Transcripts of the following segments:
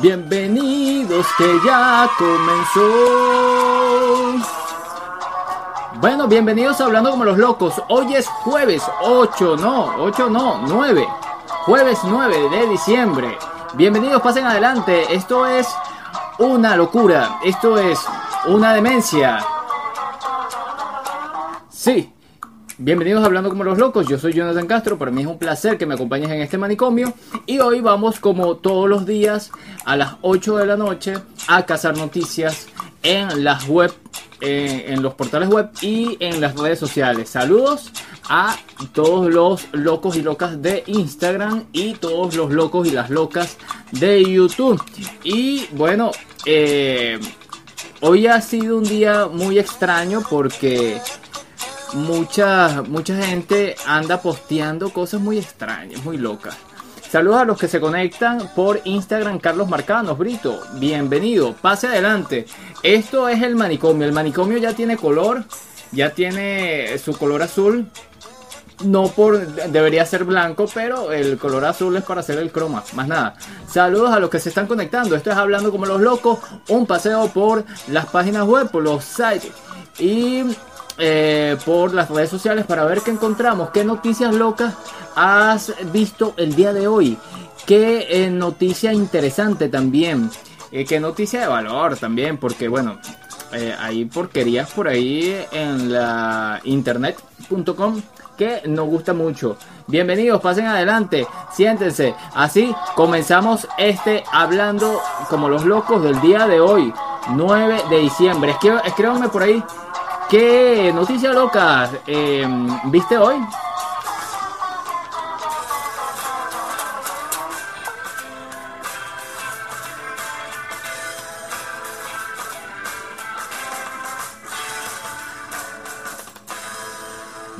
Bienvenidos que ya comenzó. Bueno, bienvenidos a Hablando como los locos. Hoy es jueves 8, no, 8 no, 9. Jueves 9 de diciembre. Bienvenidos, pasen adelante. Esto es una locura. Esto es una demencia. Sí. Bienvenidos a Hablando como los locos. Yo soy Jonathan Castro. Para mí es un placer que me acompañes en este manicomio. Y hoy vamos, como todos los días, a las 8 de la noche a cazar noticias en las web eh, en los portales web y en las redes sociales. Saludos a todos los locos y locas de Instagram y todos los locos y las locas de YouTube. Y bueno, eh, hoy ha sido un día muy extraño porque mucha, mucha gente anda posteando cosas muy extrañas, muy locas. Saludos a los que se conectan por Instagram, Carlos Marcanos, Brito, bienvenido, pase adelante. Esto es el manicomio, el manicomio ya tiene color, ya tiene su color azul. No por debería ser blanco, pero el color azul es para hacer el croma, más nada. Saludos a los que se están conectando. Esto es hablando como los locos, un paseo por las páginas web, por los sites y eh, por las redes sociales para ver qué encontramos, qué noticias locas has visto el día de hoy, qué eh, noticia interesante también, eh, qué noticia de valor también, porque bueno, hay porquerías por ahí en la internet.com que nos gusta mucho. Bienvenidos, pasen adelante, siéntense. Así comenzamos este hablando como los locos del día de hoy, 9 de diciembre. Escríbanme por ahí ¿Qué noticia loca eh, viste hoy?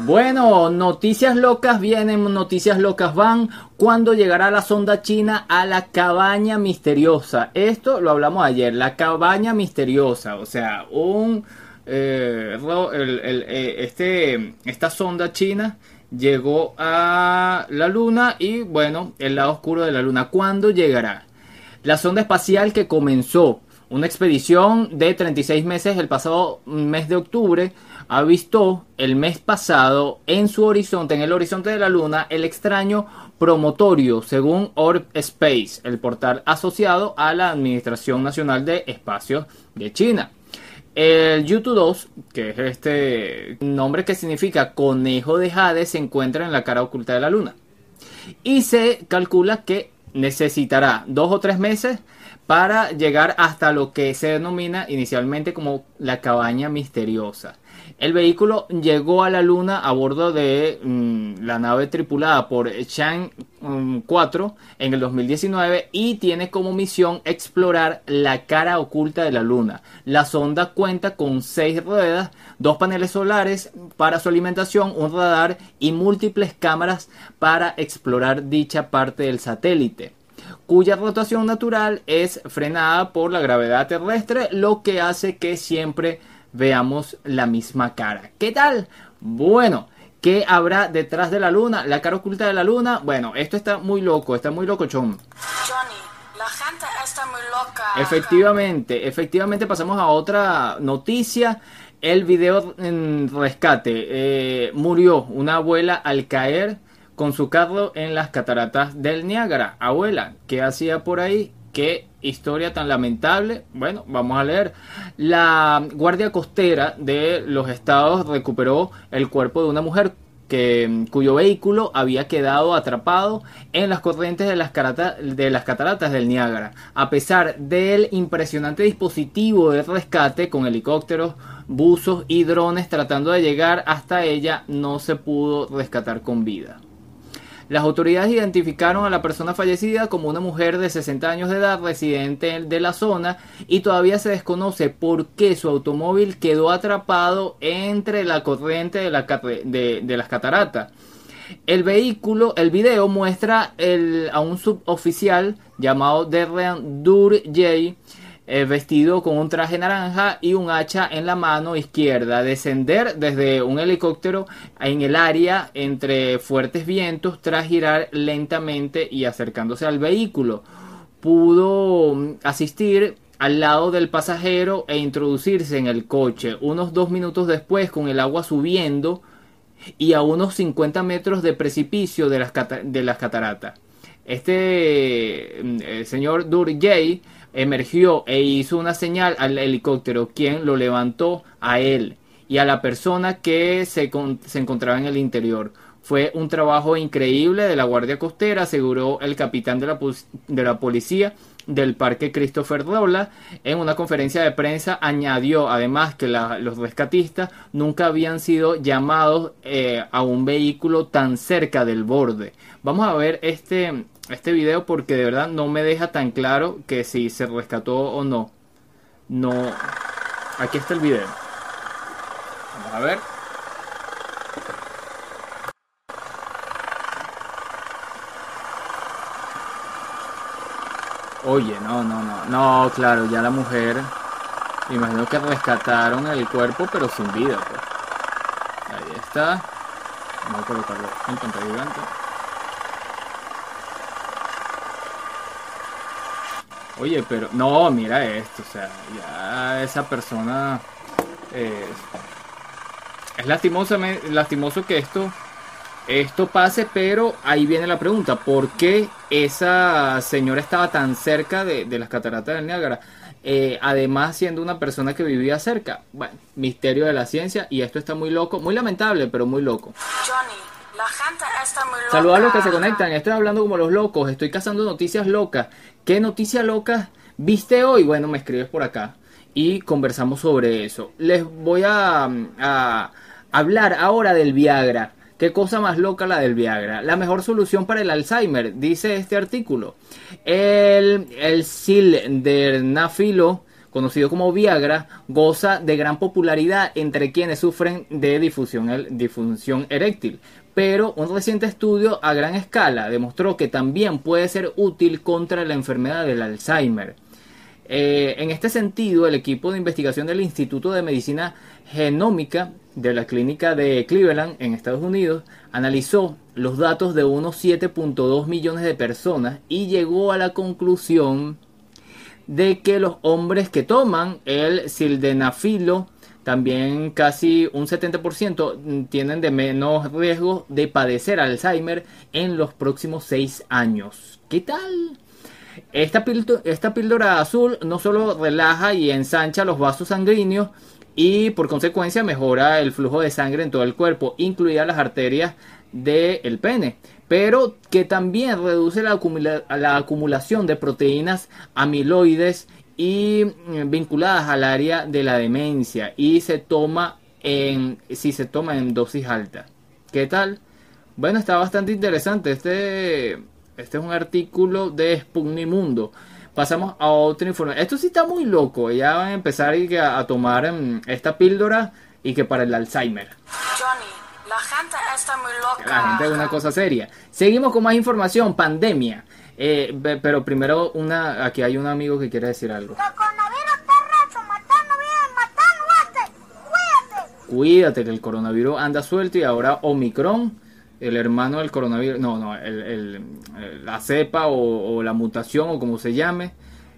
Bueno, noticias locas vienen, noticias locas van. ¿Cuándo llegará la sonda china a la cabaña misteriosa? Esto lo hablamos ayer, la cabaña misteriosa, o sea, un eh, eh, este, esta sonda china llegó a la Luna y bueno, el lado oscuro de la Luna. ¿Cuándo llegará? La sonda espacial que comenzó una expedición de 36 meses el pasado mes de octubre ha visto el mes pasado en su horizonte, en el horizonte de la Luna, el extraño promotorio, según Orb Space, el portal asociado a la Administración Nacional de Espacios de China. El YouTube 2, que es este nombre que significa conejo de Jade, se encuentra en la cara oculta de la luna. Y se calcula que necesitará dos o tres meses para llegar hasta lo que se denomina inicialmente como la cabaña misteriosa. El vehículo llegó a la Luna a bordo de mm, la nave tripulada por Chang 4 mm, en el 2019 y tiene como misión explorar la cara oculta de la Luna. La sonda cuenta con seis ruedas, dos paneles solares para su alimentación, un radar y múltiples cámaras para explorar dicha parte del satélite cuya rotación natural es frenada por la gravedad terrestre, lo que hace que siempre veamos la misma cara. ¿Qué tal? Bueno, ¿qué habrá detrás de la luna? La cara oculta de la luna. Bueno, esto está muy loco, está muy loco, Chon. Johnny, la gente está muy loca. Efectivamente, efectivamente pasamos a otra noticia. El video en rescate. Eh, murió una abuela al caer con su carro en las cataratas del Niágara. Abuela, ¿qué hacía por ahí? Qué historia tan lamentable. Bueno, vamos a leer. La Guardia Costera de los Estados recuperó el cuerpo de una mujer que, cuyo vehículo había quedado atrapado en las corrientes de las, de las cataratas del Niágara. A pesar del impresionante dispositivo de rescate con helicópteros, buzos y drones tratando de llegar hasta ella, no se pudo rescatar con vida. Las autoridades identificaron a la persona fallecida como una mujer de 60 años de edad residente de la zona y todavía se desconoce por qué su automóvil quedó atrapado entre la corriente de, las cataratas. El vehículo, el video muestra a un suboficial llamado Derrian Durjay eh, vestido con un traje naranja y un hacha en la mano izquierda, descender desde un helicóptero en el área entre fuertes vientos tras girar lentamente y acercándose al vehículo. Pudo mm, asistir al lado del pasajero e introducirse en el coche. Unos dos minutos después, con el agua subiendo y a unos 50 metros de precipicio de las, de las cataratas. Este mm, el señor Durjay emergió e hizo una señal al helicóptero, quien lo levantó a él y a la persona que se, se encontraba en el interior. Fue un trabajo increíble de la Guardia Costera, aseguró el capitán de la, de la policía del Parque Christopher Dobla. En una conferencia de prensa añadió además que los rescatistas nunca habían sido llamados eh, a un vehículo tan cerca del borde. Vamos a ver este, este video porque de verdad no me deja tan claro que si se rescató o no. No. Aquí está el video. Vamos a ver. Oye, no, no, no. No, claro, ya la mujer. imagino que rescataron el cuerpo, pero sin vida, pues. Ahí está. Vamos a colocarlo en pantalla gigante. Oye, pero. No, mira esto. O sea, ya esa persona. Eh, es lastimoso, lastimoso que esto esto pase, pero ahí viene la pregunta, ¿por qué esa señora estaba tan cerca de, las cataratas del Niágara? Eh, además siendo una persona que vivía cerca. Bueno, misterio de la ciencia y esto está muy loco, muy lamentable, pero muy loco. Johnny, la gente está muy loca. Saludos a los que se conectan, estoy hablando como los locos, estoy cazando noticias locas. ¿Qué noticias locas viste hoy? Bueno, me escribes por acá y conversamos sobre eso. Les voy a, a hablar ahora del Viagra. Qué cosa más loca la del Viagra. La mejor solución para el Alzheimer, dice este artículo. El, el sildenafilo, conocido como Viagra, goza de gran popularidad entre quienes sufren de difusión, disfunción eréctil. Pero un reciente estudio a gran escala demostró que también puede ser útil contra la enfermedad del Alzheimer. Eh, en este sentido, el equipo de investigación del Instituto de Medicina Genómica de la clínica de Cleveland en Estados Unidos analizó los datos de unos 7.2 millones de personas y llegó a la conclusión de que los hombres que toman el sildenafilo también casi un 70% tienen de menos riesgo de padecer Alzheimer en los próximos 6 años. ¿Qué tal? Esta, esta píldora azul no solo relaja y ensancha los vasos sanguíneos, y por consecuencia mejora el flujo de sangre en todo el cuerpo, incluidas las arterias del pene, pero que también reduce la, la acumulación de proteínas amiloides y mm, vinculadas al área de la demencia y se toma en si se toma en dosis alta. ¿Qué tal? Bueno, está bastante interesante. Este este es un artículo de Spugnimundo. Pasamos a otro informe. Esto sí está muy loco. Ya van a empezar a, tomar em, esta píldora y que para el Alzheimer. Johnny, la gente está muy loca. La gente es una cosa seria. Seguimos con más información. Pandemia. Eh, pero primero, una aquí hay un amigo que quiere decir algo. Cuídate que el coronavirus anda suelto y ahora Omicron el hermano del coronavirus, no, no, la cepa o, la mutación o como se llame,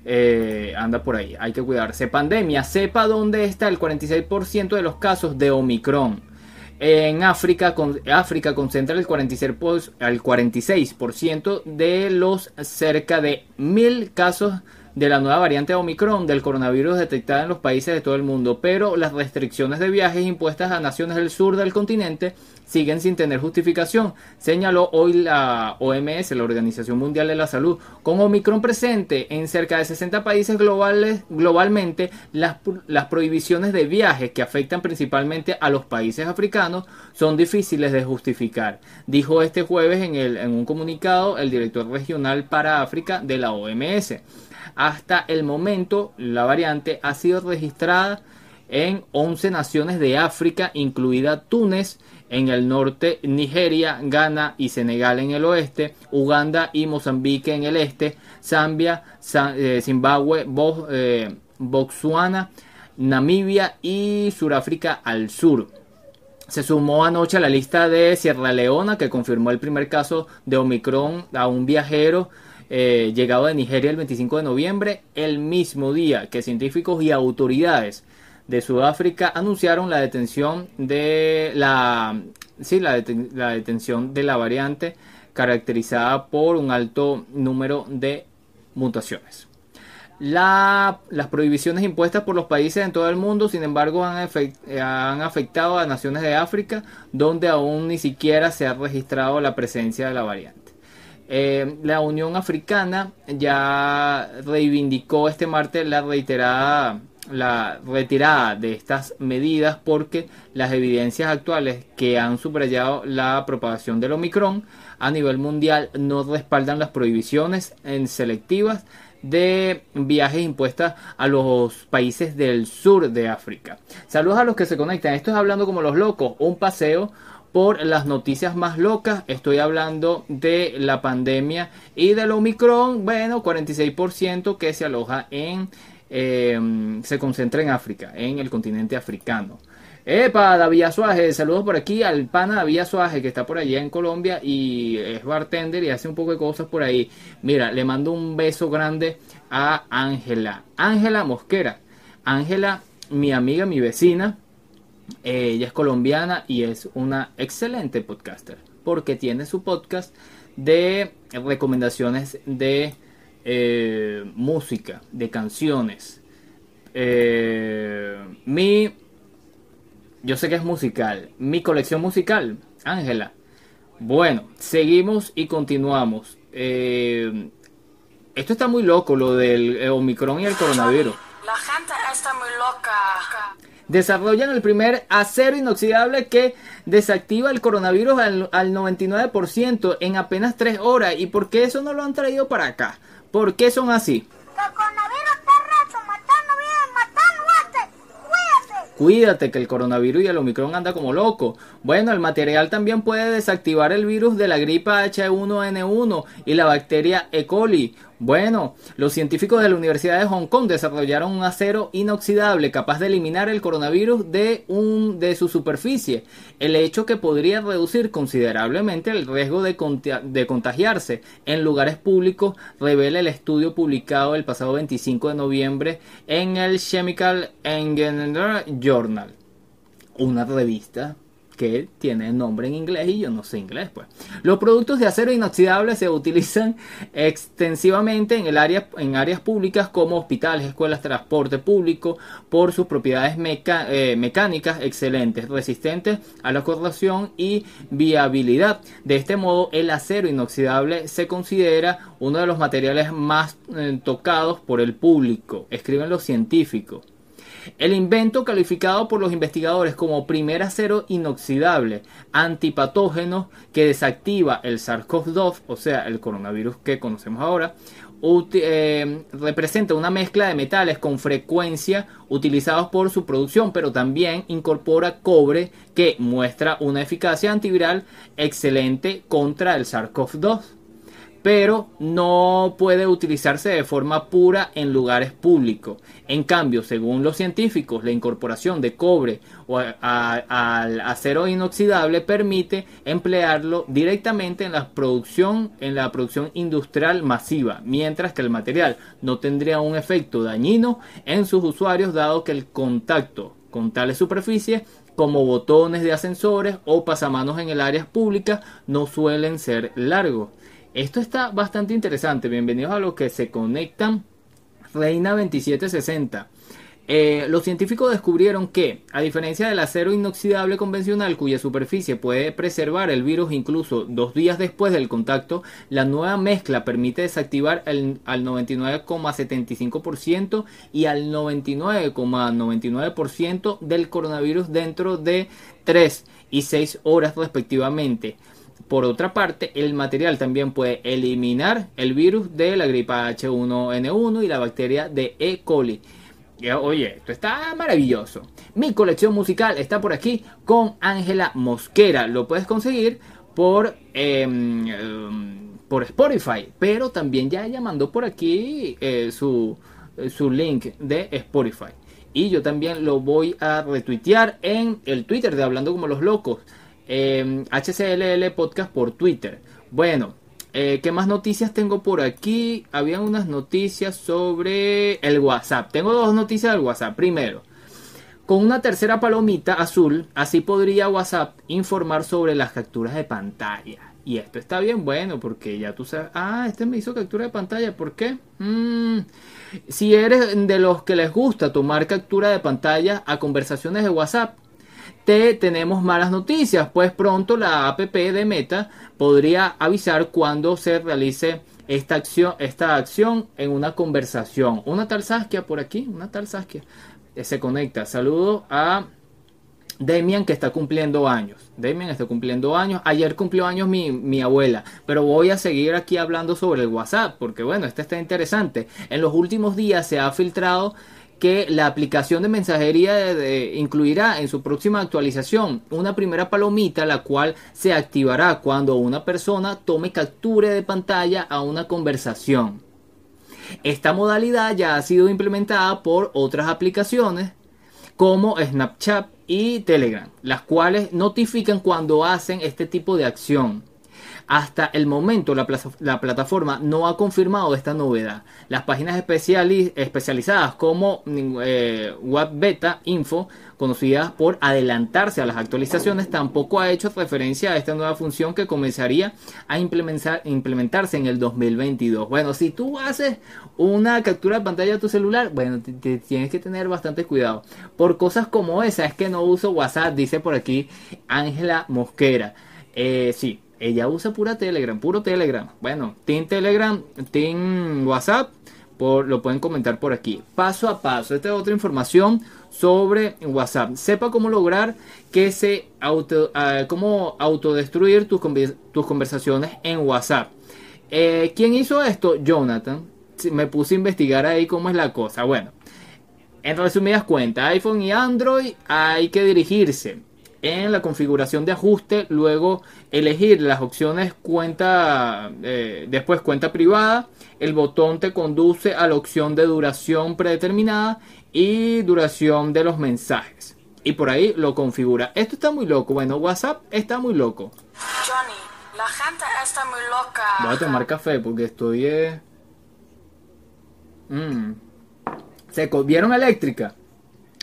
eh, anda por ahí. Hay que cuidarse. Pandemia, sepa dónde está el 46% de los casos de Omicron. En África, con, África concentra el 46%, el 46 de los cerca de mil casos de la nueva variante Omicron del coronavirus detectada en los países de todo el mundo, pero las restricciones de viajes impuestas a naciones del sur del continente siguen sin tener justificación, señaló hoy la OMS, la Organización Mundial de la Salud. Con Omicron presente en cerca de 60 países globales, globalmente, las, las prohibiciones de viajes que afectan principalmente a los países africanos son difíciles de justificar, dijo este jueves en, el, en un comunicado el director regional para África de la OMS. Hasta el momento, la variante ha sido registrada en 11 naciones de África, incluida Túnez, en el norte Nigeria, Ghana y Senegal en el oeste, Uganda y Mozambique en el este, Zambia, eh, Zimbabue, eh, Botswana, Namibia y Sudáfrica al sur. Se sumó anoche a la lista de Sierra Leona que confirmó el primer caso de Omicron a un viajero eh, llegado de Nigeria el 25 de noviembre, el mismo día que científicos y autoridades de Sudáfrica anunciaron la detención de la, sí, la, detención de la variante caracterizada por un alto número de mutaciones. las prohibiciones impuestas por los países en todo el mundo, sin embargo, han, afectado a naciones de África donde aún ni siquiera se ha registrado la presencia de la variante. Eh, la Unión Africana ya reivindicó este martes la reiterada la retirada de estas medidas porque las evidencias actuales que han subrayado la propagación del Omicron a nivel mundial no respaldan las prohibiciones en selectivas de viajes impuestas a los países del sur de África. Saludos a los que se conectan. Esto es hablando como los locos, un paseo por las noticias más locas. Estoy hablando de la pandemia y del Omicron. Bueno, 46% que se aloja en Em, se concentra en África, en el continente africano. Epa, David Suaje, saludos por aquí al pana David Suaje que está por allá en Colombia y es bartender y hace un poco de cosas por ahí. Mira, le mando un beso grande a Ángela, Ángela Mosquera. Ángela, mi amiga, mi vecina, ella es colombiana y es una excelente podcaster porque tiene su podcast de recomendaciones de eh, música, de canciones. Eh, mi, yo sé que es musical, mi colección musical, Ángela. Bueno, seguimos y continuamos. Eh, esto está muy loco, lo del Omicron y el coronavirus. La gente está muy. Desarrollan el primer acero inoxidable que desactiva el coronavirus al, al 99% en apenas 3 horas. ¿Y por qué eso no lo han traído para acá? ¿Por qué son así? Cuídate que el coronavirus y el Omicron anda como loco. Bueno, el material también puede desactivar el virus de la gripa H1N1 y la bacteria E. coli. Bueno, los científicos de la Universidad de Hong Kong desarrollaron un acero inoxidable capaz de eliminar el coronavirus de, de su superficie, el hecho que podría reducir considerablemente el riesgo de, de contagiarse. En lugares públicos, revela el estudio publicado el pasado 25 de noviembre en el Chemical Engineering Journal, una revista que tiene nombre en inglés y yo no sé inglés pues. Los productos de acero inoxidable se utilizan extensivamente en, el área, en áreas públicas como hospitales, escuelas, transporte público por sus propiedades eh, mecánicas excelentes, resistentes a la corrosión y viabilidad. De este modo el acero inoxidable se considera uno de los materiales más eh, tocados por el público, escriben los científicos. El invento, calificado por los investigadores como primer acero inoxidable antipatógeno que desactiva el SARS-CoV-2, o sea, el coronavirus que conocemos ahora, eh, representa una mezcla de metales con frecuencia utilizados por su producción, pero también incorpora cobre que muestra una eficacia antiviral excelente contra el SARS-CoV-2 pero no puede utilizarse de forma pura en lugares públicos. En cambio, según los científicos, la incorporación de cobre al acero inoxidable permite emplearlo directamente en la producción industrial masiva, mientras que el material no tendría un efecto dañino en sus usuarios dado que el contacto con tales superficies como botones de ascensores o pasamanos en el área pública no suelen ser largos. Esto está bastante interesante. Bienvenidos a los que se conectan. Reina 2760. Eh, los científicos descubrieron que, a diferencia del acero inoxidable convencional cuya superficie puede preservar el virus incluso dos días después del contacto, la nueva mezcla permite desactivar al 99,75% y al 99,99% del coronavirus dentro de 3 y 6 horas respectivamente. Por otra parte, el material también puede eliminar el virus de la gripa H1N1 y la bacteria de E. coli. Oye, esto está maravilloso. Mi colección musical está por aquí con Ángela Mosquera. Lo puedes conseguir por, em, em, por Spotify. Pero también ya ella mandó por aquí eh, su, su link de Spotify. Y yo también lo voy a retuitear en el Twitter de Hablando como los locos. Em, HCLL Podcast por Twitter. Bueno, eh, ¿qué más noticias tengo por aquí? Había unas noticias sobre el WhatsApp. Tengo dos noticias del WhatsApp. Primero, con una tercera palomita azul, así podría WhatsApp informar sobre las capturas de pantalla. Y esto está bien bueno porque ya tú sabes, ah, este me hizo captura de pantalla, ¿por qué? Mm, si eres de los que les gusta tomar captura de pantalla a conversaciones de WhatsApp, te tenemos malas noticias, pues pronto la app de Meta podría avisar cuando se realice esta acción, esta acción en una conversación. Una tal Saskia por aquí, una tal Saskia eh, se conecta. Saludo a Demian que está cumpliendo años. Demian está cumpliendo años. Ayer cumplió años mi, mi abuela. Pero voy a seguir aquí hablando sobre el WhatsApp. Porque bueno, este está interesante. En los últimos días se ha filtrado que la aplicación de mensajería incluirá en su próxima actualización una primera palomita la cual se activará cuando una persona tome captura de pantalla a una conversación. Esta modalidad ya ha sido implementada por otras aplicaciones como Snapchat y Telegram, las cuales notifican cuando hacen este tipo de acción. Hasta el momento la, la plataforma no ha confirmado esta novedad. Las páginas especiali- especializadas como mm, eh, Web Beta Info, conocidas por adelantarse a las actualizaciones, tampoco ha hecho referencia a esta nueva función que comenzaría a implementar- implementarse en el 2022. Bueno, si tú haces una captura de pantalla de tu celular, bueno, te tienes que tener bastante cuidado. Por cosas como esa es que no uso WhatsApp, dice por aquí Ángela Mosquera. Eh, sí, ella usa pura Telegram, puro Telegram. Bueno, Team Telegram, Team WhatsApp, por, lo pueden comentar por aquí. Paso a paso, esta es otra información sobre WhatsApp. Sepa cómo lograr que se auto, ah, cómo autodestruir tus, tus conversaciones en WhatsApp. Eh, ¿Quién hizo esto? Jonathan. Me puse a investigar ahí cómo es la cosa. Bueno, en resumidas cuentas, iPhone y Android hay que dirigirse en la configuración de ajuste, luego elegir las opciones cuenta, eh, después cuenta privada, el botón te conduce a la opción de duración predeterminada y duración de los mensajes. Y por ahí lo configura. Esto está muy loco. Bueno, WhatsApp está muy loco. Johnny, la gente está muy loca. Voy a tomar café porque estoy... Eh... Mm. Seco. ¿Vieron eléctrica?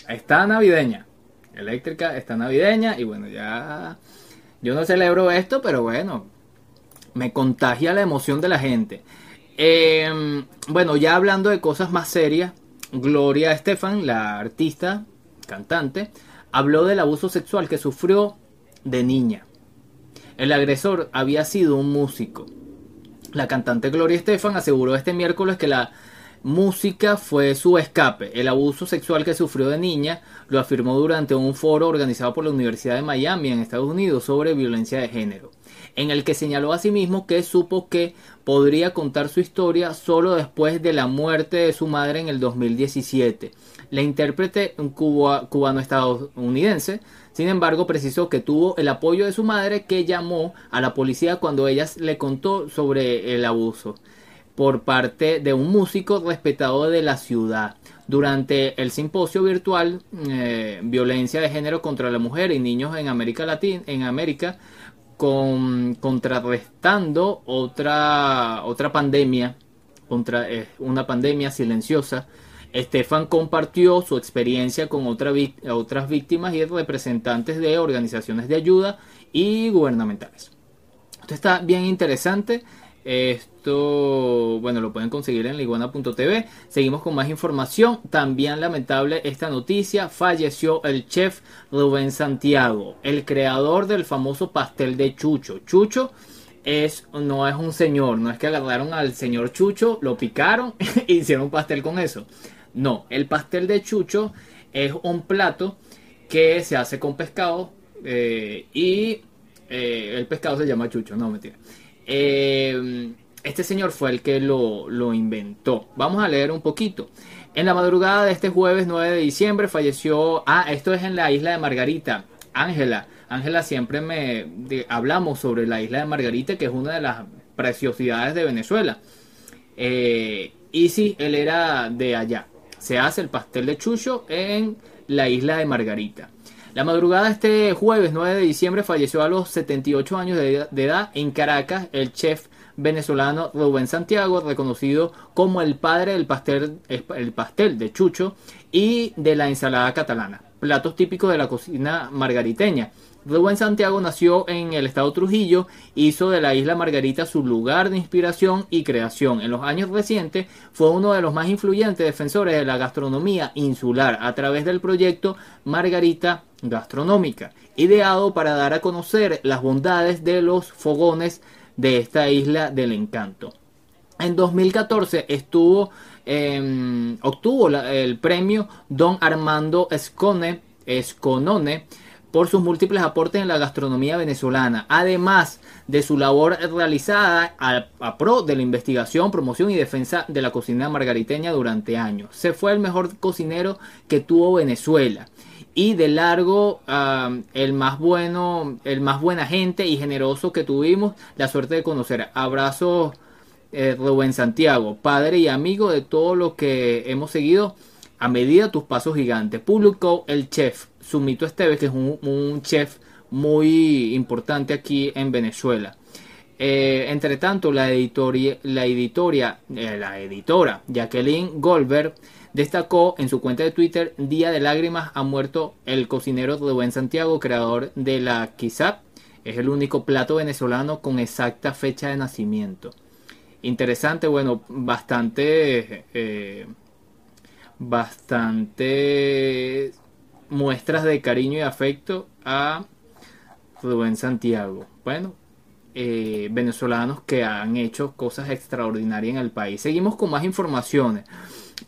Está navideña. Eléctrica está navideña y bueno, ya... Yo no celebro esto, pero bueno, me contagia la emoción de la gente. Eh, bueno, ya hablando de cosas más serias, Gloria Estefan, la artista, cantante, habló del abuso sexual que sufrió de niña. El agresor había sido un músico. La cantante Gloria Estefan aseguró este miércoles que la música fue su escape. El abuso sexual que sufrió de niña lo afirmó durante un foro organizado por la Universidad de Miami en Estados Unidos sobre violencia de género, en el que señaló asimismo que supo que podría contar su historia solo después de la muerte de su madre en el 2017. La intérprete cuba- cubano-estadounidense sin embargo, precisó que tuvo el apoyo de su madre que llamó a la policía cuando ella le contó sobre el abuso por parte de un músico respetado de la ciudad. Durante el simposio virtual eh, Violencia de género contra la mujer y niños en América Latina, en América, con, contrarrestando otra, otra pandemia, contra, eh, una pandemia silenciosa, Estefan compartió su experiencia con otras víctimas y representantes de organizaciones de ayuda y gubernamentales. Esto está bien interesante. Esto, bueno, lo pueden conseguir en liguana.tv. Seguimos con más información. También lamentable esta noticia. Falleció el chef Rubén Santiago, el creador del famoso pastel de Chucho. Chucho es, no es un señor, no es que agarraron al señor Chucho, lo picaron e hicieron un pastel con eso. No, el pastel de Chucho es un plato que se hace con pescado eh, y eh, el pescado se llama Chucho, no mentira. Eh, este señor fue el que lo, inventó. Vamos a leer un poquito. En la madrugada de este jueves 9 de diciembre falleció, ah, esto es en la isla de Margarita, Ángela. Ángela siempre me hablamos sobre la isla de Margarita, que es una de las preciosidades de Venezuela. Eh, y sí, él era de allá. Se hace el pastel de chucho en la isla de Margarita. La madrugada de este jueves 9 de diciembre falleció a los 78 años de, de edad en Caracas el chef venezolano Rubén Santiago, reconocido como el padre del pastel, el pastel de chucho y de la ensalada catalana, platos típicos de la cocina margariteña. Rubén Santiago nació en el estado Trujillo, hizo de la isla Margarita su lugar de inspiración y creación. En los años recientes fue uno de los más influyentes defensores de la gastronomía insular a través del proyecto Margarita Gastronómica, ideado para dar a conocer las bondades de los fogones de esta isla del encanto. En 2014 estuvo, eh, obtuvo la- el premio Don Armando Escone, Esconone por sus múltiples aportes en la gastronomía venezolana, además de su labor realizada a, a pro de la investigación, promoción y defensa de la cocina margariteña durante años. Se fue el mejor cocinero que tuvo Venezuela y de largo el más bueno, el más buena gente y generoso que tuvimos la suerte de conocer. Abrazos eh, Rubén Santiago, padre y amigo de todo lo que hemos seguido a medida tus pasos gigantes. Publicó el chef Sumito Esteves, que es un, chef muy importante aquí en Venezuela. Eh, entre tanto, la, editoria, la, editoria, eh, la editora Jacqueline Goldberg destacó en su cuenta de Twitter, Día de Lágrimas ha muerto el cocinero Rubén Santiago, creador de la Kizap. Es el único plato venezolano con exacta fecha de nacimiento. Interesante, bueno, bastante... Eh, bastante muestras de cariño y afecto a Rubén Santiago. Bueno, eh, venezolanos que han hecho cosas extraordinarias en el país. Seguimos con más informaciones.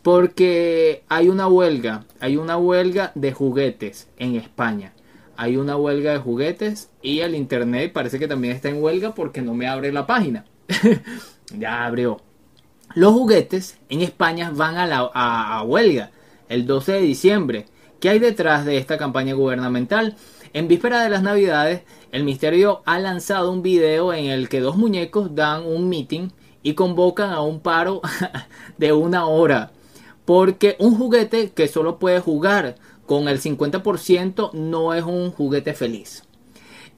Porque hay una huelga, hay una huelga de juguetes en España. Hay una huelga de juguetes y el internet parece que también está en huelga porque no me abre la página. ya abrió. Los juguetes en España van a, la, a, huelga el 12 de diciembre. ¿Qué hay detrás de esta campaña gubernamental? En víspera de las navidades, el Ministerio ha lanzado un video en el que dos muñecos dan un meeting y convocan a un paro de una hora. Porque un juguete que solo puede jugar con el 50% no es un juguete feliz.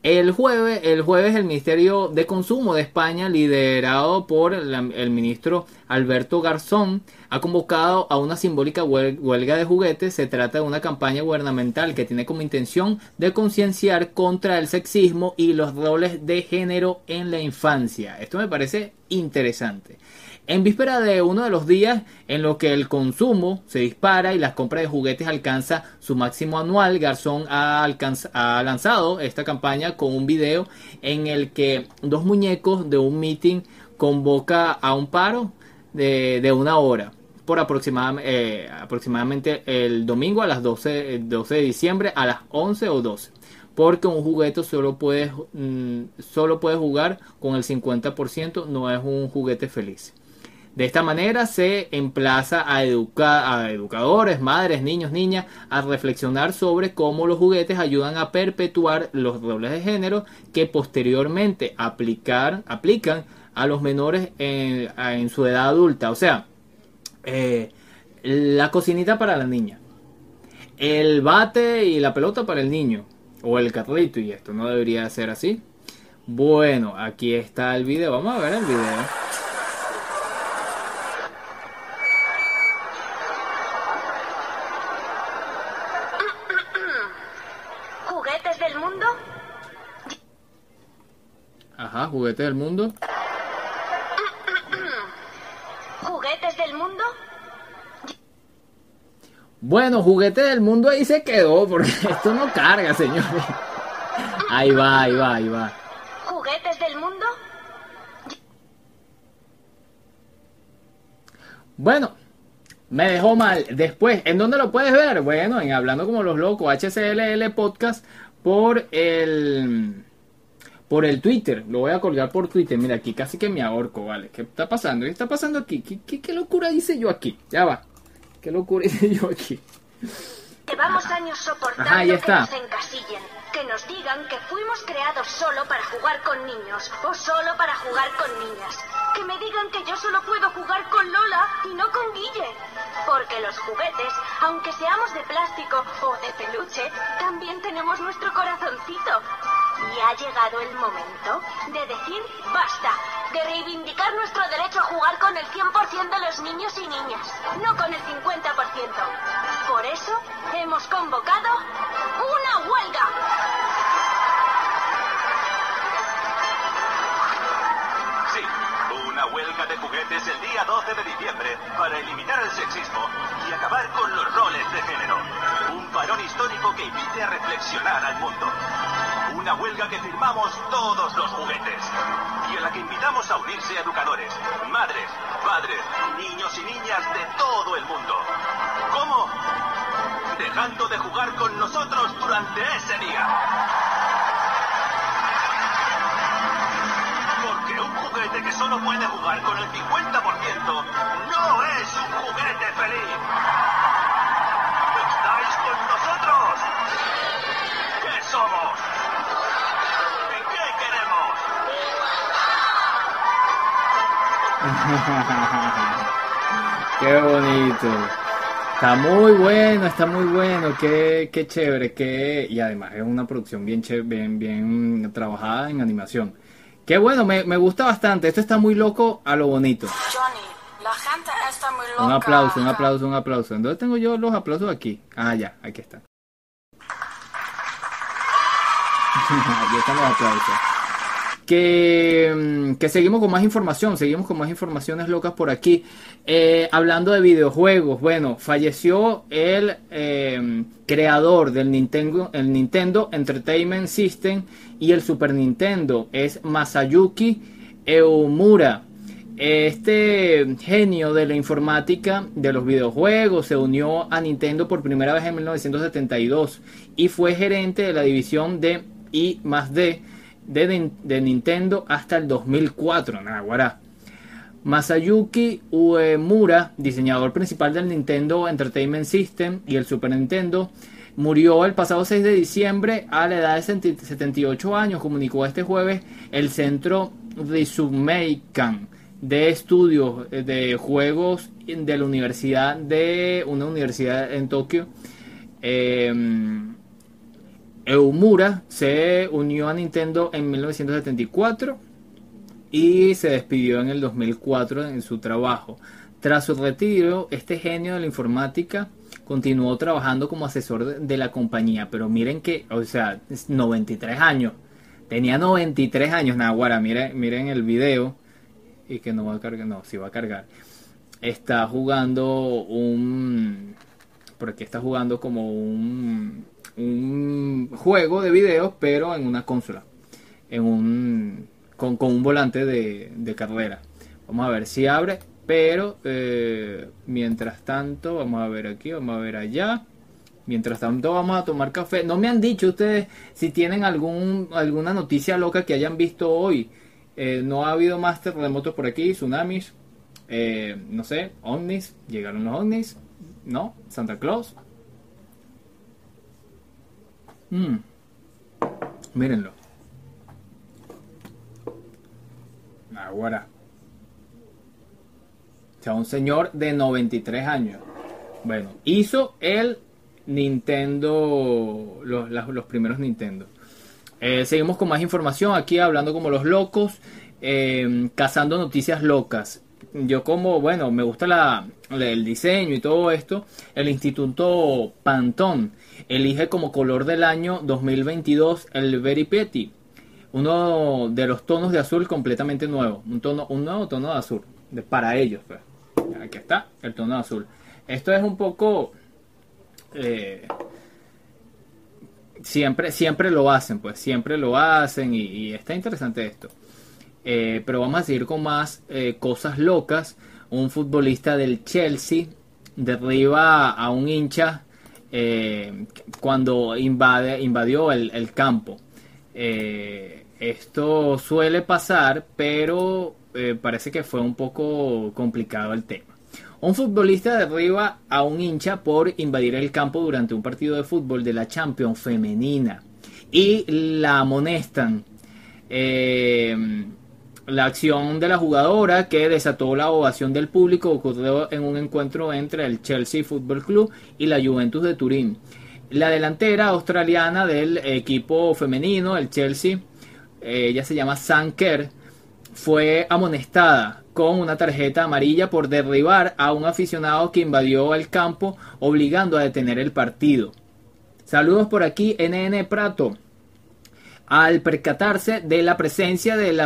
El jueves, el jueves el Ministerio de Consumo de España, liderado por la, el ministro Alberto Garzón, ha convocado a una simbólica huelga de juguetes. Se trata de una campaña gubernamental que tiene como intención de concienciar contra el sexismo y los roles de género en la infancia. Esto me parece interesante. En víspera de uno de los días en los que el consumo se dispara y las compras de juguetes alcanza su máximo anual, Garzón ha, lanzado esta campaña con un video en el que dos muñecos de un meeting convoca a un paro de, una hora por eh, aproximadamente el domingo a las 12, 12 de diciembre a las 11 o 12 porque un juguete solo puede, mmm, solo puede jugar con el 50%, no es un juguete feliz. De esta manera se emplaza a, educa a, educadores, madres, niños, niñas a reflexionar sobre cómo los juguetes ayudan a perpetuar los roles de género que posteriormente aplicar, aplican a los menores en, su edad adulta. O sea, eh, la cocinita para la niña, el bate y la pelota para el niño, o el carrito, y esto no debería ser así. Bueno, aquí está el video, vamos a ver el video. ¿Juguetes del mundo? Ajá, juguetes del mundo. ¿Juguetes del mundo? Bueno, juguete del mundo ahí se quedó, porque esto no carga, señores. Ahí va, ahí va, ahí va. ¿Juguetes del mundo? Bueno, me dejó mal. Después, ¿en dónde lo puedes ver? Bueno, en Hablando como los locos, HCLL Podcast, por el por el Twitter. Lo voy a colgar por Twitter. Mira, aquí casi que me ahorco, ¿vale? ¿Qué está pasando? ¿Qué está pasando aquí? ¿Qué, qué, qué locura hice yo aquí? Ya va. ¿Qué locura hice yo aquí? Llevamos años soportando Ajá, ahí que está. nos encasillen, que nos digan que fuimos creados solo para jugar con niños o solo para jugar con niñas. Que me digan que yo solo puedo jugar con Lola y no con Guille. Porque los juguetes, aunque seamos de plástico o de peluche, también tenemos nuestro corazoncito. Y ha llegado el momento de decir basta, de reivindicar nuestro derecho a jugar con el 100% de los niños y niñas, no con el 50%. Por eso hemos convocado una huelga. Sí, una huelga de juguetes el día 12 de diciembre para eliminar el sexismo y acabar con los roles de género. Un parón histórico que invite a reflexionar al mundo. Una huelga que firmamos todos los juguetes y a la que invitamos a unirse educadores, madres, padres, niños y niñas de todo el mundo. ¿Cómo? Dejando de jugar con nosotros durante ese día. Porque un juguete que solo puede jugar con el 50% no es un juguete feliz. ¿Estáis con nosotros? ¿Qué somos? ¿Y qué queremos? Qué bonito. Está muy bueno, está muy bueno, qué, qué chévere, qué... y además es una producción bien, che- bien, bien trabajada en animación. Qué bueno, me, me gusta bastante, esto está muy loco a lo bonito. Johnny, la gente está muy loca. Un aplauso, un aplauso, un aplauso. ¿En dónde tengo yo los aplausos aquí? Ah, ya, aquí está. Aquí están los aplausos. Que, mm, que seguimos con más información, seguimos con más informaciones locas por aquí. Eh, hablando de videojuegos, bueno, falleció el eh, creador del Nintendo, el Nintendo Entertainment System y el Super Nintendo, es Masayuki Eumura. Este genio de la informática de los videojuegos se unió a Nintendo por primera vez en 1972 y fue gerente de la división de I más D de, Nin- de Nintendo hasta el 2004. Naguará. Masayuki Uemura, diseñador principal del Nintendo Entertainment System y el Super Nintendo, murió el pasado 6 de diciembre a la edad de 70 78 años, comunicó este jueves el centro Rizumeikan de estudios eh, de juegos de la universidad de una universidad en Tokio. Em, Eumura se unió a Nintendo en 1974 y se despidió en el 2004 en su trabajo. Tras su retiro, este genio de la informática continuó trabajando como asesor de, la compañía, pero miren que, o sea, es 93 años. Tenía 93 años, Nahuara, miren, miren el video y que no va a cargar, no, sí va a cargar. Está jugando un porque está jugando como un, un juego de videos, pero en una consola, en un con, con un volante de, de carrera. Vamos a ver si abre, pero eh, mientras tanto, vamos a ver aquí, vamos a ver allá. Mientras tanto vamos a tomar café. No me han dicho ustedes si tienen algún alguna noticia loca que hayan visto hoy. Eh, no ha habido más terremotos por aquí, tsunamis, eh, no sé, ovnis, llegaron los ovnis, ¿no? Santa Claus. Mm. Mírenlo. Ahora. O sea, un señor de 93 años. Bueno, hizo el Nintendo, los, primeros Nintendo. Eh, seguimos con más información aquí hablando como los locos, eh, cazando noticias locas. Yo como, bueno, me gusta la, el diseño y todo esto. El Instituto Pantone elige como color del año 2022 el Very Petty. Uno de los tonos de azul completamente nuevo. Un, tono, un nuevo tono de azul. De, para ellos, pues. Aquí está, el tono de azul. Esto es un poco... eh, siempre, siempre lo hacen, pues siempre lo hacen y, está interesante esto. Eh, pero vamos a seguir con más eh, cosas locas. Un futbolista del Chelsea derriba a un hincha eh, cuando invade, invadió el, el campo. Eh, esto suele pasar, pero eh, parece que fue un poco complicado el tema. Un futbolista derriba a un hincha por invadir el campo durante un partido de fútbol de la Champions femenina y la amonestan. Eh, la acción de la jugadora que desató la ovación del público ocurrió en un encuentro entre el Chelsea Football Club y la Juventus de Turín. La delantera australiana del equipo femenino, el Chelsea, eh, ella se llama Sam Kerr, fue amonestada con una tarjeta amarilla por derribar a un aficionado que invadió el campo obligando a detener el partido. Saludos por aquí, NN Prato. Al percatarse de la presencia del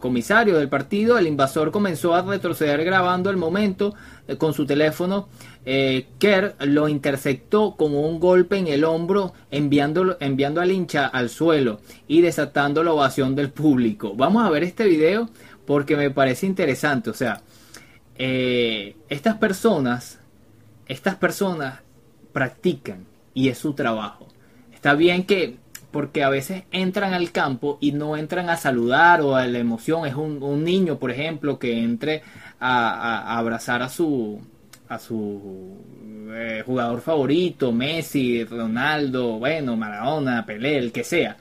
comisario del partido, el invasor comenzó a retroceder grabando el momento eh, con su teléfono. Eh, Kerr lo interceptó con un golpe en el hombro, enviando, enviando al hincha al suelo y desatando la ovación del público. Vamos a ver este video porque me parece interesante. O sea, eh, estas personas, estas personas practican y es su trabajo. Está bien que porque a veces entran al campo y no entran a saludar o a la emoción. Es un, niño, por ejemplo, que entre a, abrazar a su, a su eh, jugador favorito, Messi, Ronaldo, bueno, Maradona, Pelé, el que sea.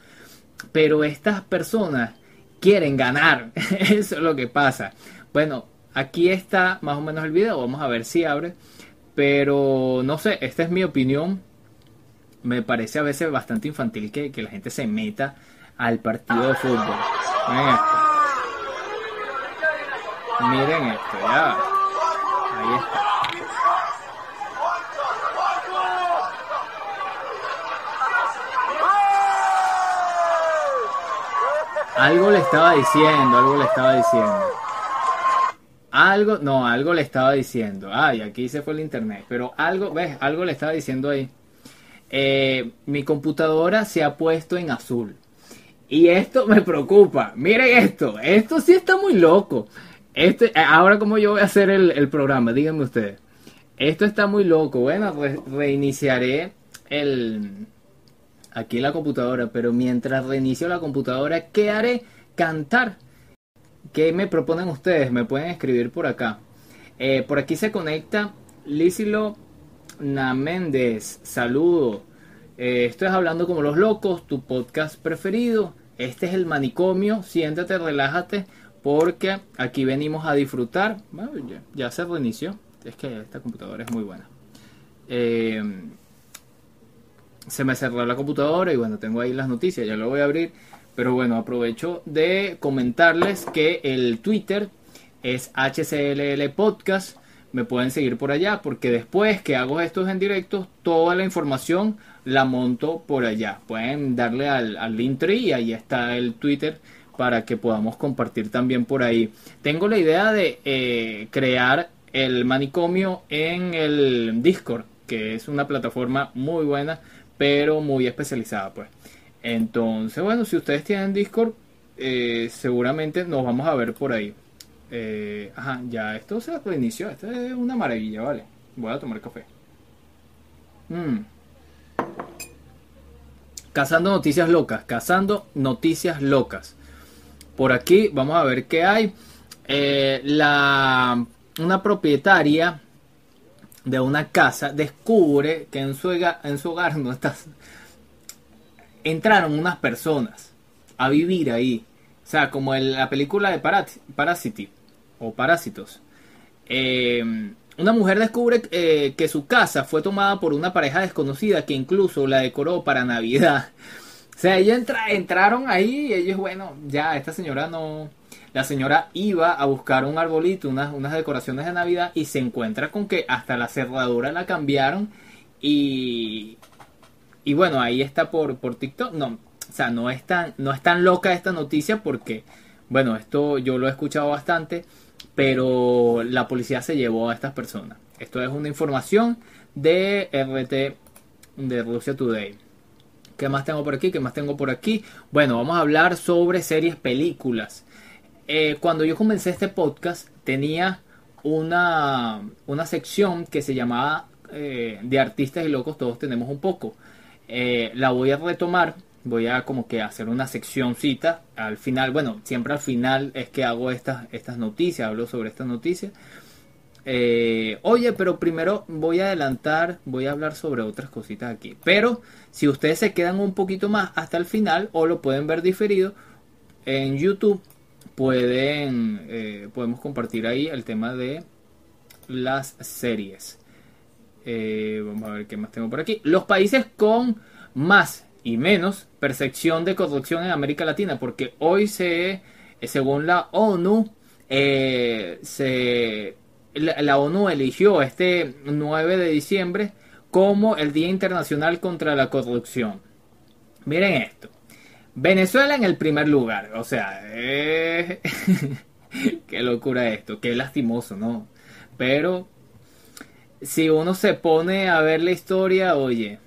Pero estas personas quieren ganar. Eso es lo que pasa. Bueno, aquí está más o menos el video. Vamos a ver si abre. Pero no sé, esta es mi opinión me parece a veces bastante infantil que, la gente se meta al partido de fútbol. Miren esto. Miren esto, ya. Ahí está. Algo le estaba diciendo, algo le estaba diciendo. Algo, no, algo le estaba diciendo. Ay, aquí se fue el internet. Pero algo, ves, algo le estaba diciendo ahí. Eh, mi computadora se ha puesto en azul. Y esto me preocupa. Miren esto, esto sí está muy loco. Este, eh, ahora como yo voy a hacer el, programa, díganme ustedes. Esto está muy loco. Bueno, reiniciaré el aquí la computadora, pero mientras reinicio la computadora, ¿qué haré? Cantar. ¿Qué me proponen ustedes? Me pueden escribir por acá. Eh, por aquí se conecta Lísilo Méndez, saludo. Eh, esto es Hablando como los locos, tu podcast preferido. Este es el manicomio, siéntate, relájate, porque aquí venimos a disfrutar. Bueno, ya, se reinició, es que esta computadora es muy buena. Eh, se me cerró la computadora y bueno, tengo ahí las noticias, ya lo voy a abrir. Pero bueno, aprovecho de comentarles que el Twitter es HCLL Podcast me pueden seguir por allá porque después que hago estos en directo toda la información la monto por allá. Pueden darle al, al Linktree y ahí está el Twitter para que podamos compartir también por ahí. Tengo la idea de eh, crear el manicomio en el Discord que es una plataforma muy buena pero muy especializada pues. Entonces bueno si ustedes tienen Discord eh, seguramente nos vamos a ver por ahí eh, ajá, ya esto se reinició. Esto es una maravilla, ¿vale? Voy a tomar café. Mm. Cazando noticias locas. Cazando noticias locas. Por aquí vamos a ver qué hay. Eh, la, una propietaria de una casa descubre que en su, en su hogar no está, entraron unas personas a vivir ahí. O sea, como en la película de Parasite o parásitos. Eh, una mujer descubre eh, que su casa fue tomada por una pareja desconocida que incluso la decoró para Navidad. O sea, ellos entraron ahí y ellos, bueno, ya esta señora no... La señora iba a buscar un arbolito, unas, unas decoraciones de Navidad y se encuentra con que hasta la cerradura la cambiaron y... Y bueno, ahí está por, por TikTok. No, o sea, no es, tan, no es tan loca esta noticia porque, bueno, esto yo lo he escuchado bastante pero la policía se llevó a estas personas. Esto es una información de RT de Rusia Today. ¿Qué más tengo por aquí? ¿Qué más tengo por aquí? Bueno, vamos a hablar sobre series, películas. Eh, cuando yo comencé este podcast tenía una, una sección que se llamaba eh, de artistas y locos todos tenemos un poco. Eh, la voy a retomar voy a como que hacer una seccióncita al final, bueno, siempre al final es que hago estas, estas noticias, hablo sobre estas noticias. Eh, oye, pero primero voy a adelantar, voy a hablar sobre otras cositas aquí. Pero si ustedes se quedan un poquito más hasta el final o lo pueden ver diferido en YouTube, pueden, eh, podemos compartir ahí el tema de las series. Eh, vamos a ver qué más tengo por aquí. Los países con más y menos percepción de corrupción en América Latina, porque hoy se, según la ONU, se la, ONU eligió este 9 de diciembre como el Día Internacional contra la Corrupción. Miren esto. Venezuela en el primer lugar. O sea, eh, qué locura esto. Qué lastimoso, ¿no? Pero si uno se pone a ver la historia, oye,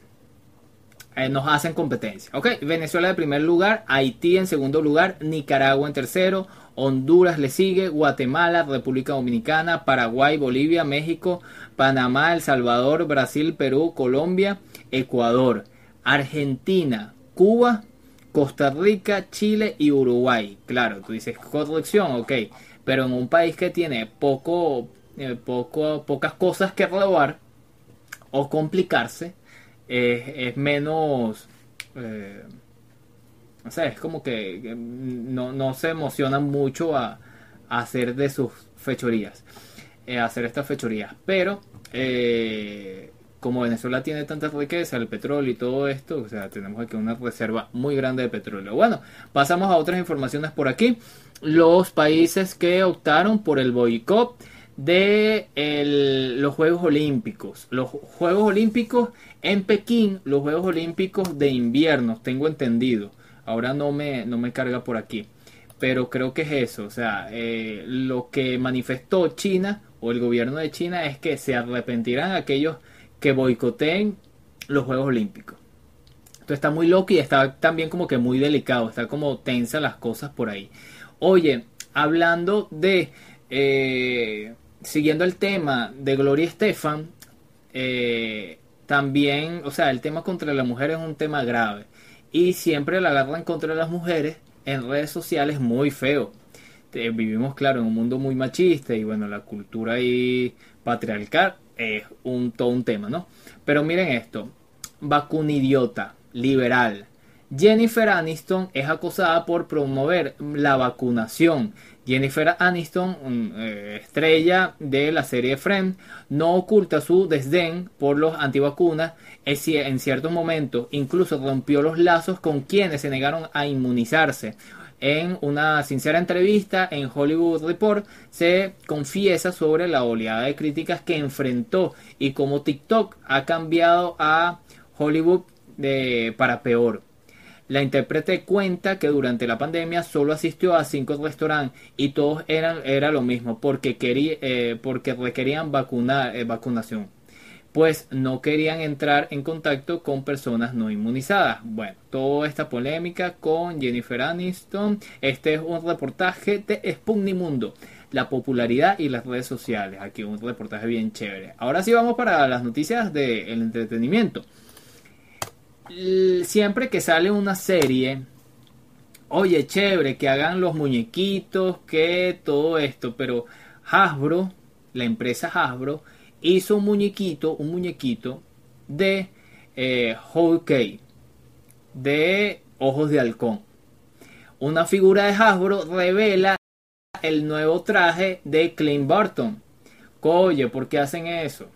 eh, nos hacen competencia. Ok, Venezuela en primer lugar, Haití en segundo lugar, Nicaragua en tercero, Honduras le sigue, Guatemala, República Dominicana, Paraguay, Bolivia, México, Panamá, El Salvador, Brasil, Perú, Colombia, Ecuador, Argentina, Cuba, Costa Rica, Chile y Uruguay. Claro, tú dices corrupción, ok, pero en un país que tiene poco, eh, poco pocas cosas que robar o complicarse, es menos... Eh, o sea, es como que, no, se emocionan mucho a, hacer de sus fechorías, eh, hacer estas fechorías. Pero, eh, como Venezuela tiene tanta riqueza, el petróleo y todo esto, o sea, tenemos aquí una reserva muy grande de petróleo. Bueno, pasamos a otras informaciones por aquí. Los países que optaron por el boicot de los Juegos Olímpicos. Los Juegos Olímpicos en Pekín, los Juegos Olímpicos de invierno, tengo entendido. Ahora no me, no me carga por aquí. Pero creo que es eso. O sea, eh, lo que manifestó China o el gobierno de China es que se arrepentirán aquellos que boicoteen los Juegos Olímpicos. Esto está muy loco y está también como que muy delicado. Está como tensa las cosas por ahí. Oye, hablando de... Eh, siguiendo el tema de Gloria Estefan, eh, también, o sea, el tema contra la mujer es un tema grave y siempre la agarran contra las mujeres en redes sociales muy feo. vivimos, claro, en un mundo muy machista y bueno, la cultura ahí patriarcal es un, todo un tema, ¿no? Pero miren esto, vacunidiota, liberal. Jennifer Aniston es acosada por promover la vacunación Jennifer Aniston, eh, estrella de la serie Friends, no oculta su desdén por los antivacunas. En ciertos momentos incluso rompió los lazos con quienes se negaron a inmunizarse. En una sincera entrevista en Hollywood Report se confiesa sobre la oleada de críticas que enfrentó y cómo TikTok ha cambiado a Hollywood para peor. La intérprete cuenta que durante la pandemia solo asistió a cinco restaurantes y todos eran era lo mismo porque, quería, eh, porque requerían vacunar, eh, vacunación pues no querían entrar en contacto con personas no inmunizadas. Bueno, toda esta polémica con Jennifer Aniston. Este es un reportaje de Mundo. La popularidad y las redes sociales. Aquí un reportaje bien chévere. Ahora sí vamos para las noticias del entretenimiento siempre que sale una serie, oye, chévere, que hagan los muñequitos, que todo esto, pero Hasbro, la empresa Hasbro, hizo un muñequito, un muñequito de eh, de ojos de halcón. Una figura de Hasbro revela el nuevo traje de Clint Barton. Oye, ¿por qué hacen eso?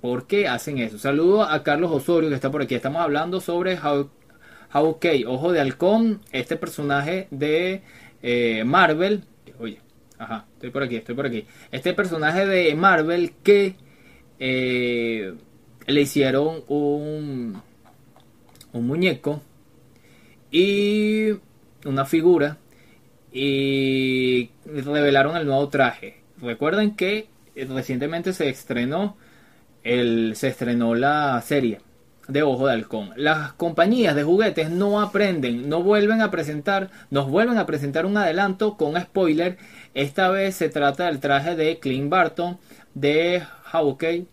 ¿Por qué hacen eso? Saludo a Carlos Osorio que está por aquí. Estamos hablando sobre How, Ojo de Halcón, este personaje de eh, Marvel. Oye, ajá, estoy por aquí, estoy por aquí. Este personaje de Marvel que eh, le hicieron un, un muñeco y una figura y revelaron el nuevo traje. Recuerden que recientemente se estrenó el, se estrenó la serie de Ojo de Halcón. Las compañías de juguetes no aprenden, no vuelven a presentar, nos vuelven a presentar un adelanto con spoiler. Esta vez se trata del traje de Clint Barton de Hawkeye.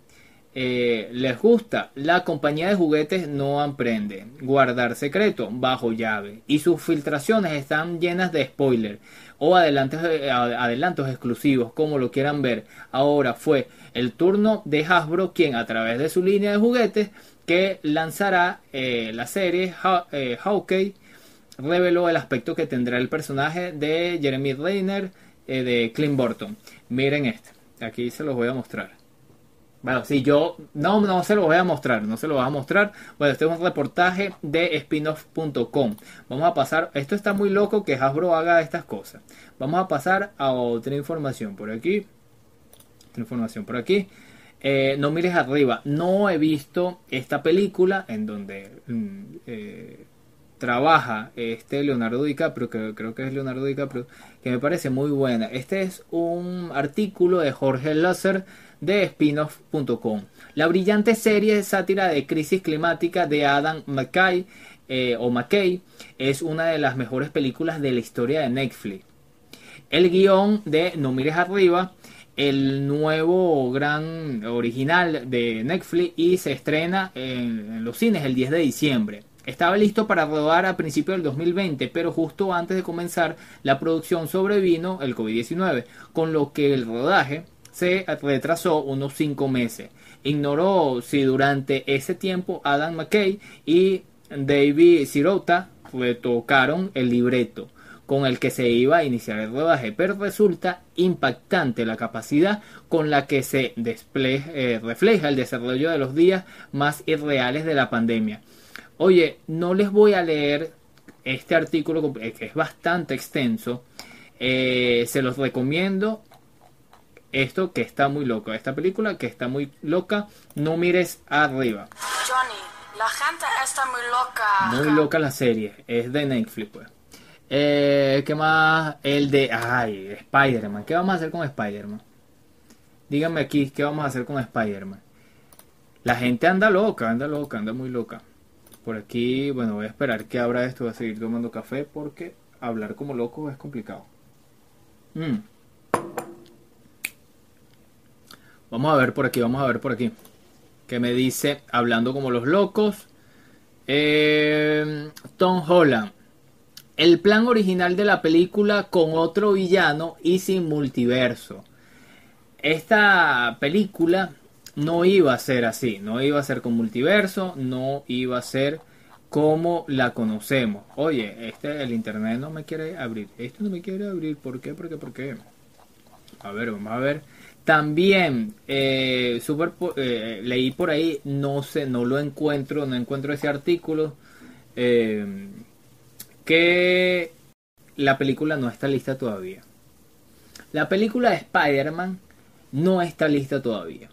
eh, les gusta. La compañía de juguetes no aprende. Guardar secreto bajo llave. Y sus filtraciones están llenas de spoilers o adelantos, eh, adelantos exclusivos, como lo quieran ver. Ahora fue el turno de Hasbro quien a través de su línea de juguetes que lanzará eh, la serie Hawkeye reveló el aspecto que tendrá el personaje de Jeremy Renner de Clint Burton. Miren este, aquí se los voy a mostrar. Bueno, si yo no, no se lo voy a mostrar, no se lo voy a mostrar. Bueno, este es un reportaje de spinoff.com. Vamos a pasar, esto está muy loco que Hasbro haga estas cosas. Vamos a pasar a otra información por aquí. Otra información por aquí. Eh, no mires arriba. No he visto esta película en donde mm, eh, trabaja este Leonardo DiCaprio, que creo que es Leonardo DiCaprio, que me parece muy buena. Este es un artículo de Jorge Lasser de spinoff.com. La brillante serie de sátira de crisis climática de Adam McKay eh, o McKay es una de las mejores películas de la historia de Netflix. El guion de No mires arriba, el nuevo gran original de Netflix y se estrena en, los cines el 10 de diciembre. Estaba listo para rodar a principios del 2020, pero justo antes de comenzar la producción sobrevino el COVID-19, con lo que el rodaje se retrasó unos 5 meses. Ignoró si durante ese tiempo Adam McKay y David Sirota tocaron el libreto con el que se iba a iniciar el rodaje, pero resulta impactante la capacidad con la que se eh, refleja el desarrollo de los días más irreales de la pandemia. Oye, no les voy a leer este artículo que es bastante extenso, eh, se los recomiendo esto que está muy loco, esta película que está muy loca, no mires arriba. Johnny, la gente está muy loca. Muy loca la serie, es de Netflix pues. Eh, ¿Qué más? El de... Ay, Spider-Man. ¿Qué vamos a hacer con Spider-Man? Díganme aquí, ¿qué vamos a hacer con Spider-Man? La gente anda loca, anda loca, anda muy loca. Por aquí, bueno, voy a esperar que abra esto. Voy a seguir tomando café porque hablar como loco es complicado. Mm. Vamos a ver por aquí, vamos a ver por aquí. Que me dice, hablando como los locos. Eh, Tom Holland. El plan original de la película con otro villano y sin multiverso. Esta película no iba a ser así, no iba a ser con multiverso, no iba a ser como la conocemos. Oye, este el internet no me quiere abrir. Esto no me quiere abrir. ¿Por qué? ¿Por qué? ¿Por qué? A ver, vamos a ver. También eh, eh, leí por ahí, no sé, no lo encuentro, no encuentro ese artículo, eh, que la película no está lista todavía. La película de Spider-Man no está lista todavía.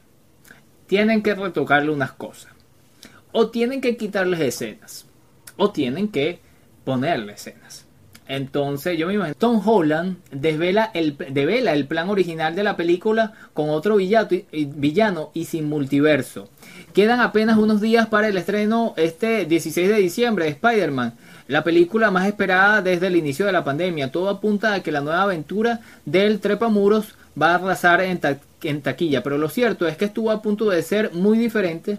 Tienen que retocarle unas cosas. O tienen que quitarles escenas. O tienen que ponerle escenas. Entonces, yo me imagino, Tom Holland desvela el, devela el plan original de la película con otro villano y sin multiverso. Quedan apenas unos días para el estreno este 16 de diciembre de Spider-Man, la película más esperada desde el inicio de la pandemia. Todo apunta a que la nueva aventura del Trepamuros va a arrasar en, en taquilla, pero lo cierto es que estuvo a punto de ser muy diferente,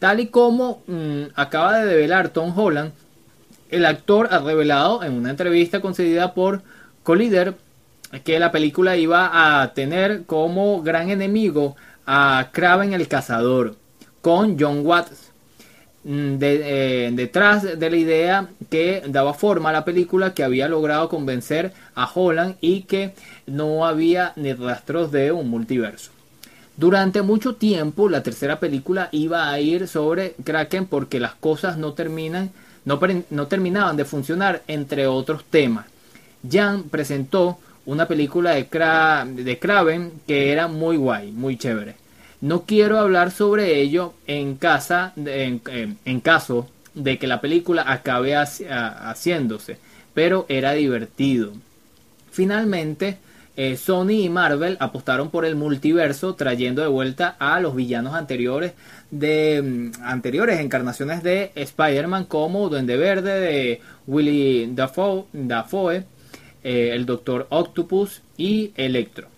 tal y como mm, acaba de develar Tom Holland el actor ha revelado en una entrevista concedida por Collider que la película iba a tener como gran enemigo a Kraven el cazador con John Watts mm, eh, detrás de la idea que daba forma a la película que había logrado convencer a Holland y que no había ni rastros de un multiverso. Durante mucho tiempo la tercera película iba a ir sobre Kraken porque las cosas no terminan no, terminaban de funcionar, entre otros temas. Jan presentó una película de, de Kraven que era muy guay, muy chévere. No quiero hablar sobre ello en, casa, en, caso de que la película acabe haciéndose, pero era divertido. Finalmente, eh, Sony y Marvel apostaron por el multiverso trayendo de vuelta a los villanos anteriores de mm, anteriores encarnaciones de Spider-Man como Duende Verde de Willy Dafoe, eh, el Doctor Octopus y Electro.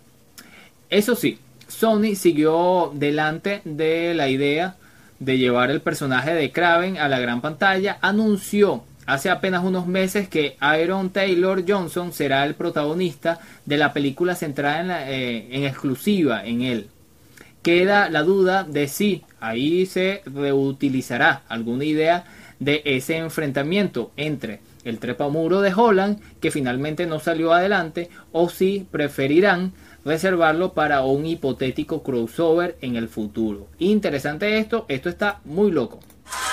Eso sí, Sony siguió delante de la idea de llevar el personaje de Kraven a la gran pantalla, anunció hace apenas unos meses que Aaron Taylor Johnson será el protagonista de la película centrada en, eh, en exclusiva en él. Queda la duda de si ahí se reutilizará alguna idea de ese enfrentamiento entre el trepamuro de Holland, que finalmente no salió adelante, o si preferirán reservarlo para un hipotético crossover en el futuro. Interesante esto, esto está muy loco.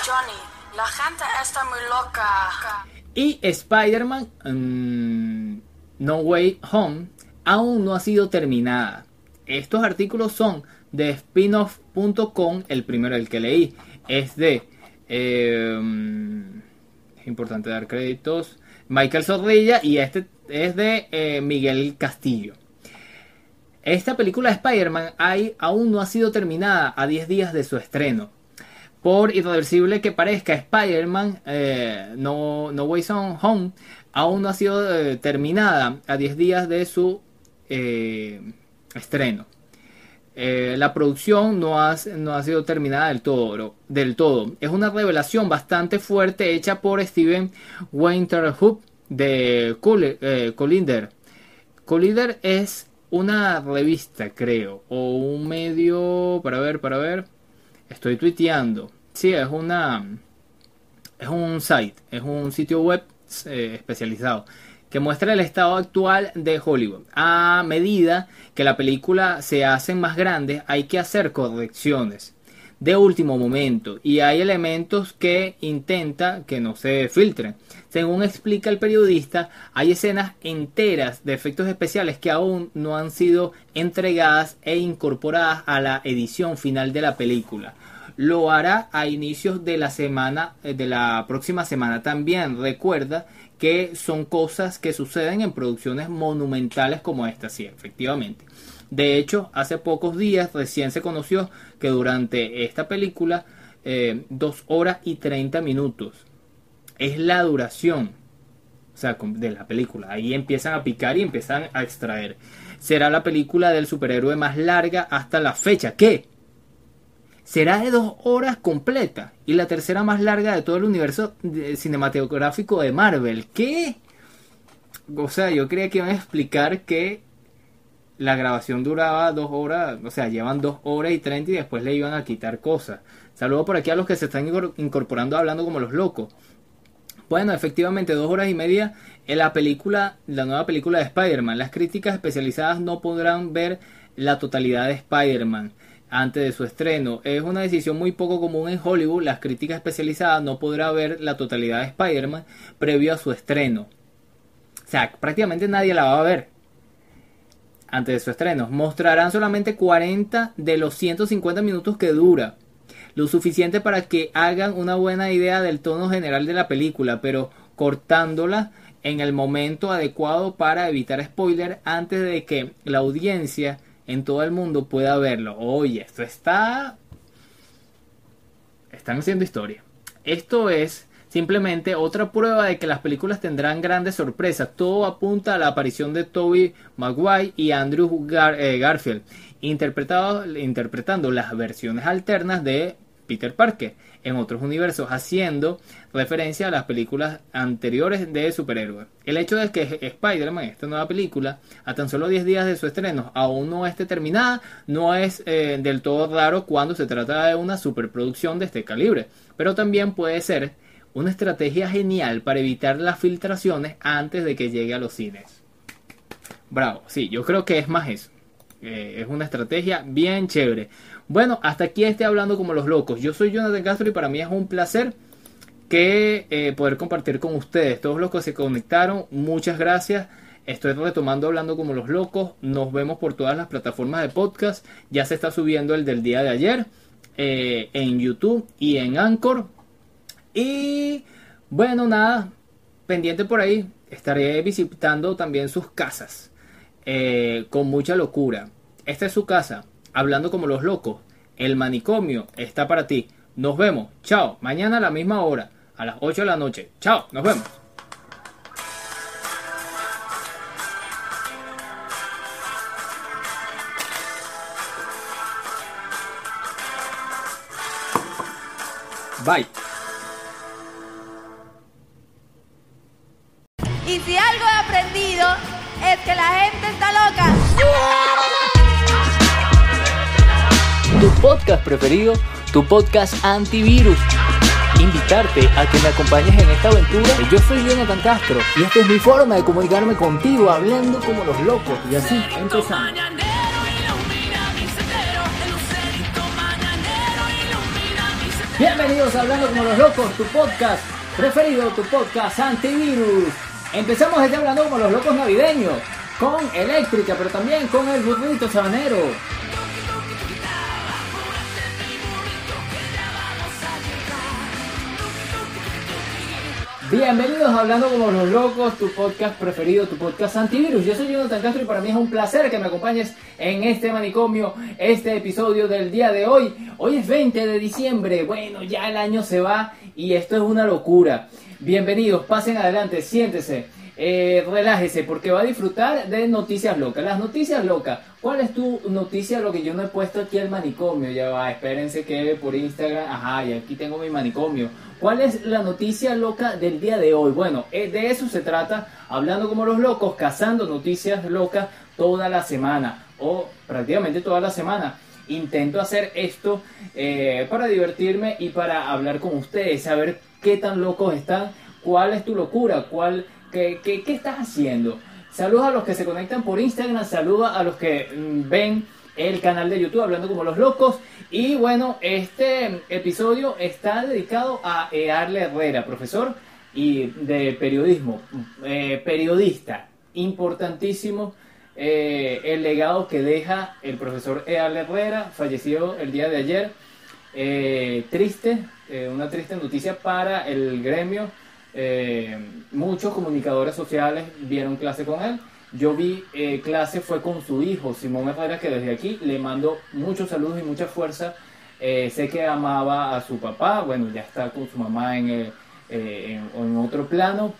Johnny, la gente está muy loca. Y Spider-Man mm, No Way Home aún no ha sido terminada. Estos artículos son de spinoff.com, el primero el que leí es de... Eh, es importante dar créditos. Michael Zorrilla y este es de eh, Miguel Castillo. Esta película de Spider-Man aún no ha sido terminada a 10 días de su estreno. Por irreversible que parezca, Spider-Man eh, no, no Way Home aún no ha sido eh, terminada a 10 días de su estreno. La producción no ha, no ha, sido terminada del todo, del todo. Es una revelación bastante fuerte hecha por Steven Winterhoop de Collider. Collider es una revista, creo, o un medio, para ver, para ver, estoy tuiteando. Sí, es una, es un site, es un sitio web eh, especializado que muestra el estado actual de Hollywood. A medida que la película se hace más grande, hay que hacer correcciones de último momento y hay elementos que intenta que no se filtren. Según explica el periodista, hay escenas enteras de efectos especiales que aún no han sido entregadas e incorporadas a la edición final de la película. Lo hará a inicios de la semana eh, de la próxima semana. También recuerda que son cosas que suceden en producciones monumentales como esta, sí, efectivamente. De hecho, hace pocos días recién se conoció que durante esta película, eh, dos horas y 30 minutos es la duración o sea, de la película. Ahí empiezan a picar y empiezan a extraer. Será la película del superhéroe más larga hasta la fecha. ¿Qué? Será de dos horas completa y la tercera más larga de todo el universo cinematográfico de Marvel. ¿Qué? O sea, yo creía que iban a explicar que la grabación duraba dos horas, o sea, llevan dos horas y treinta y después le iban a quitar cosas. Saludo por aquí a los que se están incorporando hablando como los locos. Bueno, efectivamente, dos horas y media en la película, la nueva película de Spider-Man. Las críticas especializadas no podrán ver la totalidad de Spider-Man antes de su estreno. Es una decisión muy poco común en Hollywood. Las críticas especializadas no podrán ver la totalidad de Spider-Man previo a su estreno. O sea, prácticamente nadie la va a ver antes de su estreno. Mostrarán solamente 40 de los 150 minutos que dura. Lo suficiente para que hagan una buena idea del tono general de la película, pero cortándola en el momento adecuado para evitar spoiler antes de que la audiencia en todo el mundo pueda verlo. Oye, esto está... Están haciendo historia. Esto es Simplemente otra prueba de que las películas tendrán grandes sorpresas. Todo apunta a la aparición de Toby Maguire y Andrew eh, Garfield, interpretando las versiones alternas de Peter Parker en otros universos, haciendo referencia a las películas anteriores de superhéroes. El hecho de que Spider-Man, esta nueva película, a tan solo 10 días de su estreno, aún no esté terminada, no es eh, del todo raro cuando se trata de una superproducción de este calibre, pero también puede ser una estrategia genial para evitar las filtraciones antes de que llegue a los cines. Bravo, sí, yo creo que es más eso. Eh, es una estrategia bien chévere. Bueno, hasta aquí estoy hablando como los locos. Yo soy Jonathan Castro y para mí es un placer que eh, poder compartir con ustedes. Todos los que se conectaron, muchas gracias. Estoy retomando hablando como los locos. Nos vemos por todas las plataformas de podcast. Ya se está subiendo el del día de ayer eh, en YouTube y en Anchor. Y bueno, nada, pendiente por ahí. Estaré visitando también sus casas. Eh, con mucha locura. Esta es su casa, hablando como los locos. El manicomio está para ti. Nos vemos. Chao. Mañana a la misma hora, a las 8 de la noche. Chao. Nos vemos. Bye. Y si algo he aprendido es que la gente está loca. Podcast preferido, tu podcast antivirus. Invitarte a que me acompañes en esta aventura. Yo soy Jonathan Castro y esta es mi forma de comunicarme contigo, hablando como los locos. Y así empezamos. Bienvenidos a Hablando como los locos, tu podcast preferido, tu podcast antivirus. Empezamos este Hablando como los locos navideños, con eléctrica, pero también con el burrito sabanero. Bienvenidos a Hablando como los locos, tu podcast preferido, tu podcast antivirus. Yo soy Jonathan Castro y para mí es un placer que me acompañes en este manicomio, este episodio del día de hoy. Hoy es 20 de diciembre, bueno, ya el año se va y esto es una locura. Bienvenidos, pasen adelante, siéntese. Eh, relájese porque va a disfrutar de noticias locas. Las noticias locas. ¿Cuál es tu noticia? Lo que yo no he puesto aquí al manicomio. Ya va, espérense que por Instagram. Ajá, y aquí tengo mi manicomio. ¿Cuál es la noticia loca del día de hoy? Bueno, eh, de eso se trata. Hablando como los locos, cazando noticias locas toda la semana. O prácticamente toda la semana. Intento hacer esto eh, para divertirme y para hablar con ustedes. Saber qué tan locos están. ¿Cuál es tu locura? ¿Cuál ¿Qué, estás haciendo? Saludos a los que se conectan por Instagram, saludos a los que mm, ven el canal de YouTube hablando como los locos. Y bueno, este episodio está dedicado a Earle Herrera, profesor y de periodismo, eh, periodista, importantísimo. eh, el legado que deja el profesor Earle Herrera, falleció el día de ayer. Eh, triste, eh, una triste noticia para el gremio eh, muchos comunicadores sociales vieron clase con él. Yo vi eh, clase fue con su hijo, Simón Herrera, que desde aquí le mando muchos saludos y mucha fuerza. Eh, sé que amaba a su papá, bueno, ya está con su mamá en, eh, en, en otro plano.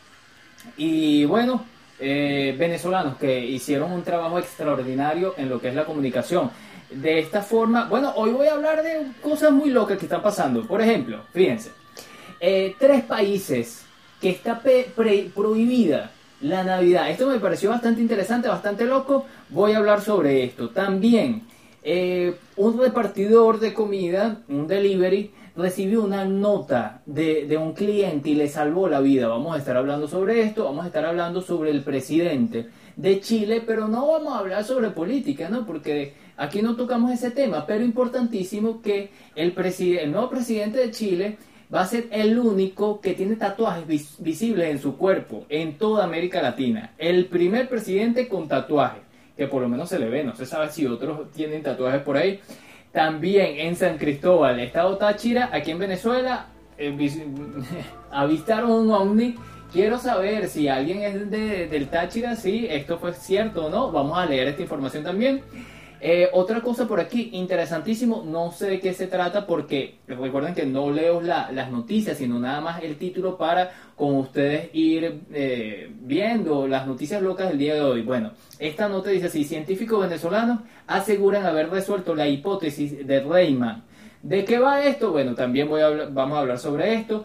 Y bueno, venezolanos que hicieron un trabajo extraordinario en lo que es la comunicación. De esta forma, bueno, hoy voy a hablar de cosas muy locas que están pasando. Por ejemplo, fíjense, tres países que está prohibida la Navidad. Esto me pareció bastante interesante, bastante loco. Voy a hablar sobre esto. También, eh, un repartidor de comida, un delivery, recibió una nota de, de un cliente y le salvó la vida. Vamos a estar hablando sobre esto, vamos a estar hablando sobre el presidente de Chile, pero no vamos a hablar sobre política, ¿no? Porque aquí no tocamos ese tema, pero importantísimo que el, el nuevo presidente de Chile va a ser el único que tiene tatuajes vis- visibles en su cuerpo en toda América Latina. El primer presidente con tatuaje, que por lo menos se le ve, no se sabe si otros tienen tatuajes por ahí. También en San Cristóbal, estado Táchira, aquí en Venezuela, eh, vis- avistaron un ovni. Quiero saber si alguien es de- del Táchira, si esto fue cierto o no. Vamos a leer esta información también. Eh, otra cosa por aquí, interesantísimo, no sé de qué se trata porque recuerden que no leo la- las noticias, sino nada más el título para con ustedes ir eh, viendo las noticias locas del día de hoy. Bueno, esta nota dice así, científicos venezolanos aseguran haber resuelto la hipótesis de Rayman. ¿De qué va esto? Bueno, también vamos a hablar sobre esto.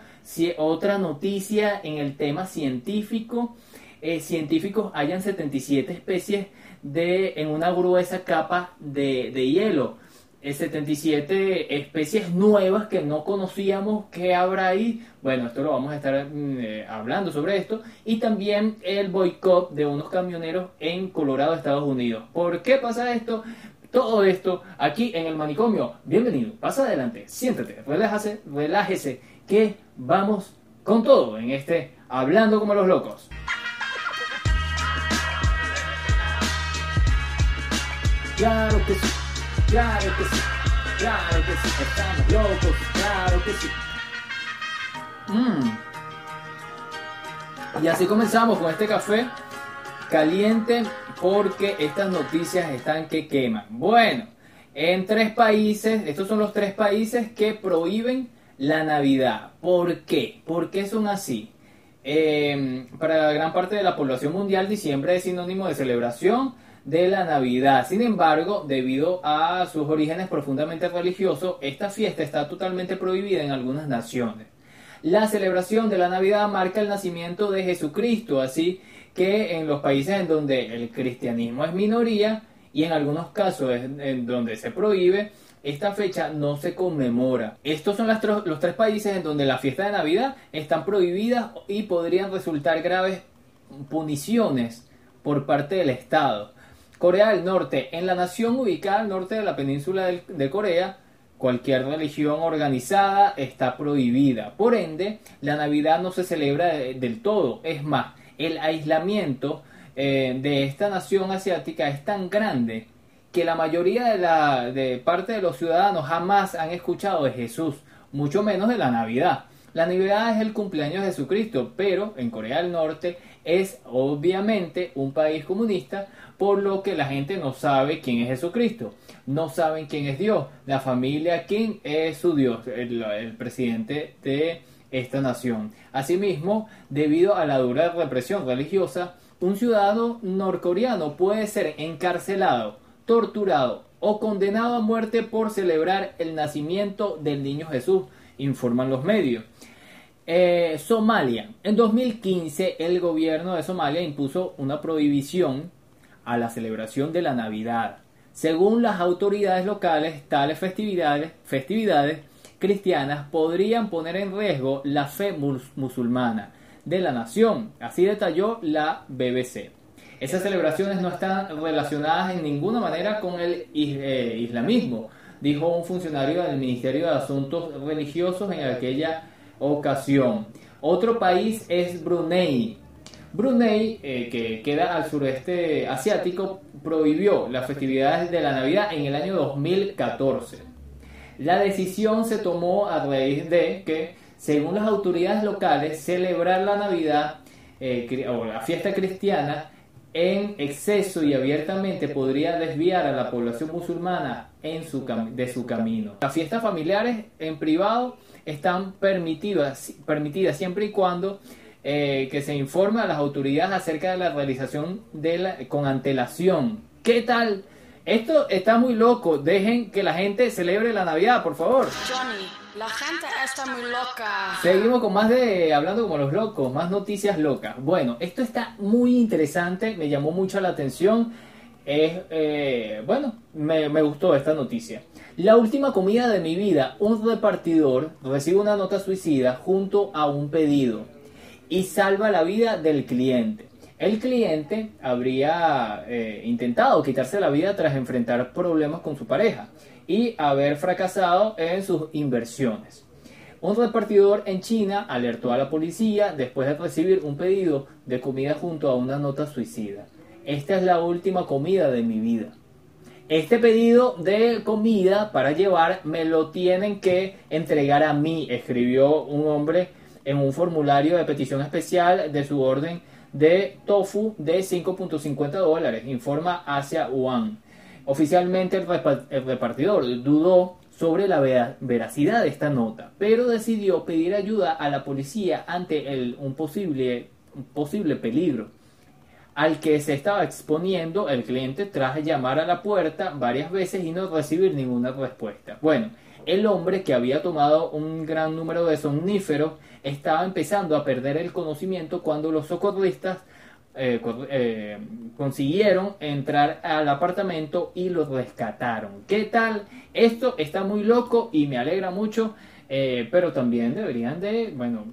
Otra noticia en el tema científico. Eh, científicos hallan 77 especies de, en una gruesa capa de, de hielo. Eh, 77 especies nuevas que no conocíamos que habrá ahí. Bueno, esto lo vamos a estar mm, eh, hablando sobre esto. Y también el boicot de unos camioneros en Colorado, Estados Unidos. ¿Por qué pasa esto? Todo esto aquí en el manicomio. Bienvenido, pasa adelante, siéntate, relájese, relájese, que vamos con todo en este Hablando como los locos. Claro que sí, claro que sí, claro que sí, estamos locos, claro que sí. Mm. Y así comenzamos con este café caliente porque estas noticias están que queman. Bueno, en tres países, estos son los tres países que prohíben la Navidad. ¿Por qué? ¿Por qué son así? Eh, para gran parte de la población mundial, diciembre es sinónimo de celebración, de la Navidad. Sin embargo, debido a sus orígenes profundamente religiosos, esta fiesta está totalmente prohibida en algunas naciones. La celebración de la Navidad marca el nacimiento de Jesucristo, así que en los países en donde el cristianismo es minoría y en algunos casos en donde se prohíbe, esta fecha no se conmemora. Estos son los tres países en donde la fiesta de Navidad están prohibidas y podrían resultar graves puniciones por parte del Estado. Corea del Norte. En la nación ubicada al norte de la península de Corea, cualquier religión organizada está prohibida. Por ende, la Navidad no se celebra del todo. Es más, el aislamiento eh, de esta nación asiática es tan grande que la mayoría de la de parte de los ciudadanos jamás han escuchado de Jesús, mucho menos de la Navidad. La Navidad es el cumpleaños de Jesucristo, pero en Corea del Norte es obviamente un país comunista, por lo que la gente no sabe quién es Jesucristo, no saben quién es Dios, la familia, quién es su Dios, el, presidente de esta nación. Asimismo, debido a la dura represión religiosa, un ciudadano norcoreano puede ser encarcelado, torturado o condenado a muerte por celebrar el nacimiento del niño Jesús, informan los medios. Eh, Somalia. En 2015 el gobierno de Somalia impuso una prohibición a la celebración de la Navidad. Según las autoridades locales, tales festividades, festividades cristianas podrían poner en riesgo la fe musulmana de la nación. Así detalló la BBC. Esas celebraciones no están relacionadas en ninguna manera con el eh, islamismo, dijo un funcionario del Ministerio de Asuntos Religiosos en aquella ocasión. Otro país es Brunei. Brunei, eh, que queda al sureste asiático, prohibió las festividades de la Navidad en el año 2014. La decisión se tomó a raíz de que, según las autoridades locales, celebrar la Navidad eh, o la fiesta cristiana en exceso y abiertamente podría desviar a la población musulmana en su de su camino. Las fiestas familiares en privado están permitidas, permitidas siempre y cuando eh, que se informe a las autoridades acerca de la realización de la, con antelación. ¿Qué tal? Esto está muy loco. Dejen que la gente celebre la Navidad, por favor. Johnny, la gente está muy loca. Seguimos con más de hablando como los locos, más noticias locas. Bueno, esto está muy interesante, me llamó mucho la atención. Es, eh, bueno, me, me gustó esta noticia. La última comida de mi vida, un repartidor recibe una nota suicida junto a un pedido y salva la vida del cliente. El cliente habría eh, intentado quitarse la vida tras enfrentar problemas con su pareja y haber fracasado en sus inversiones. Un repartidor en China alertó a la policía después de recibir un pedido de comida junto a una nota suicida. Esta es la última comida de mi vida. Este pedido de comida para llevar me lo tienen que entregar a mí, escribió un hombre en un formulario de petición especial de su orden de tofu de 5.50 dólares, informa Asia One. Oficialmente el repartidor dudó sobre la veracidad de esta nota, pero decidió pedir ayuda a la policía ante el, un, posible, posible peligro al que se estaba exponiendo el cliente tras llamar a la puerta varias veces y no recibir ninguna respuesta. Bueno, el hombre que había tomado un gran número de somníferos estaba empezando a perder el conocimiento cuando los socorristas eh, eh, consiguieron entrar al apartamento y lo rescataron. ¿Qué tal? Esto está muy loco y me alegra mucho, eh, pero también deberían de, bueno,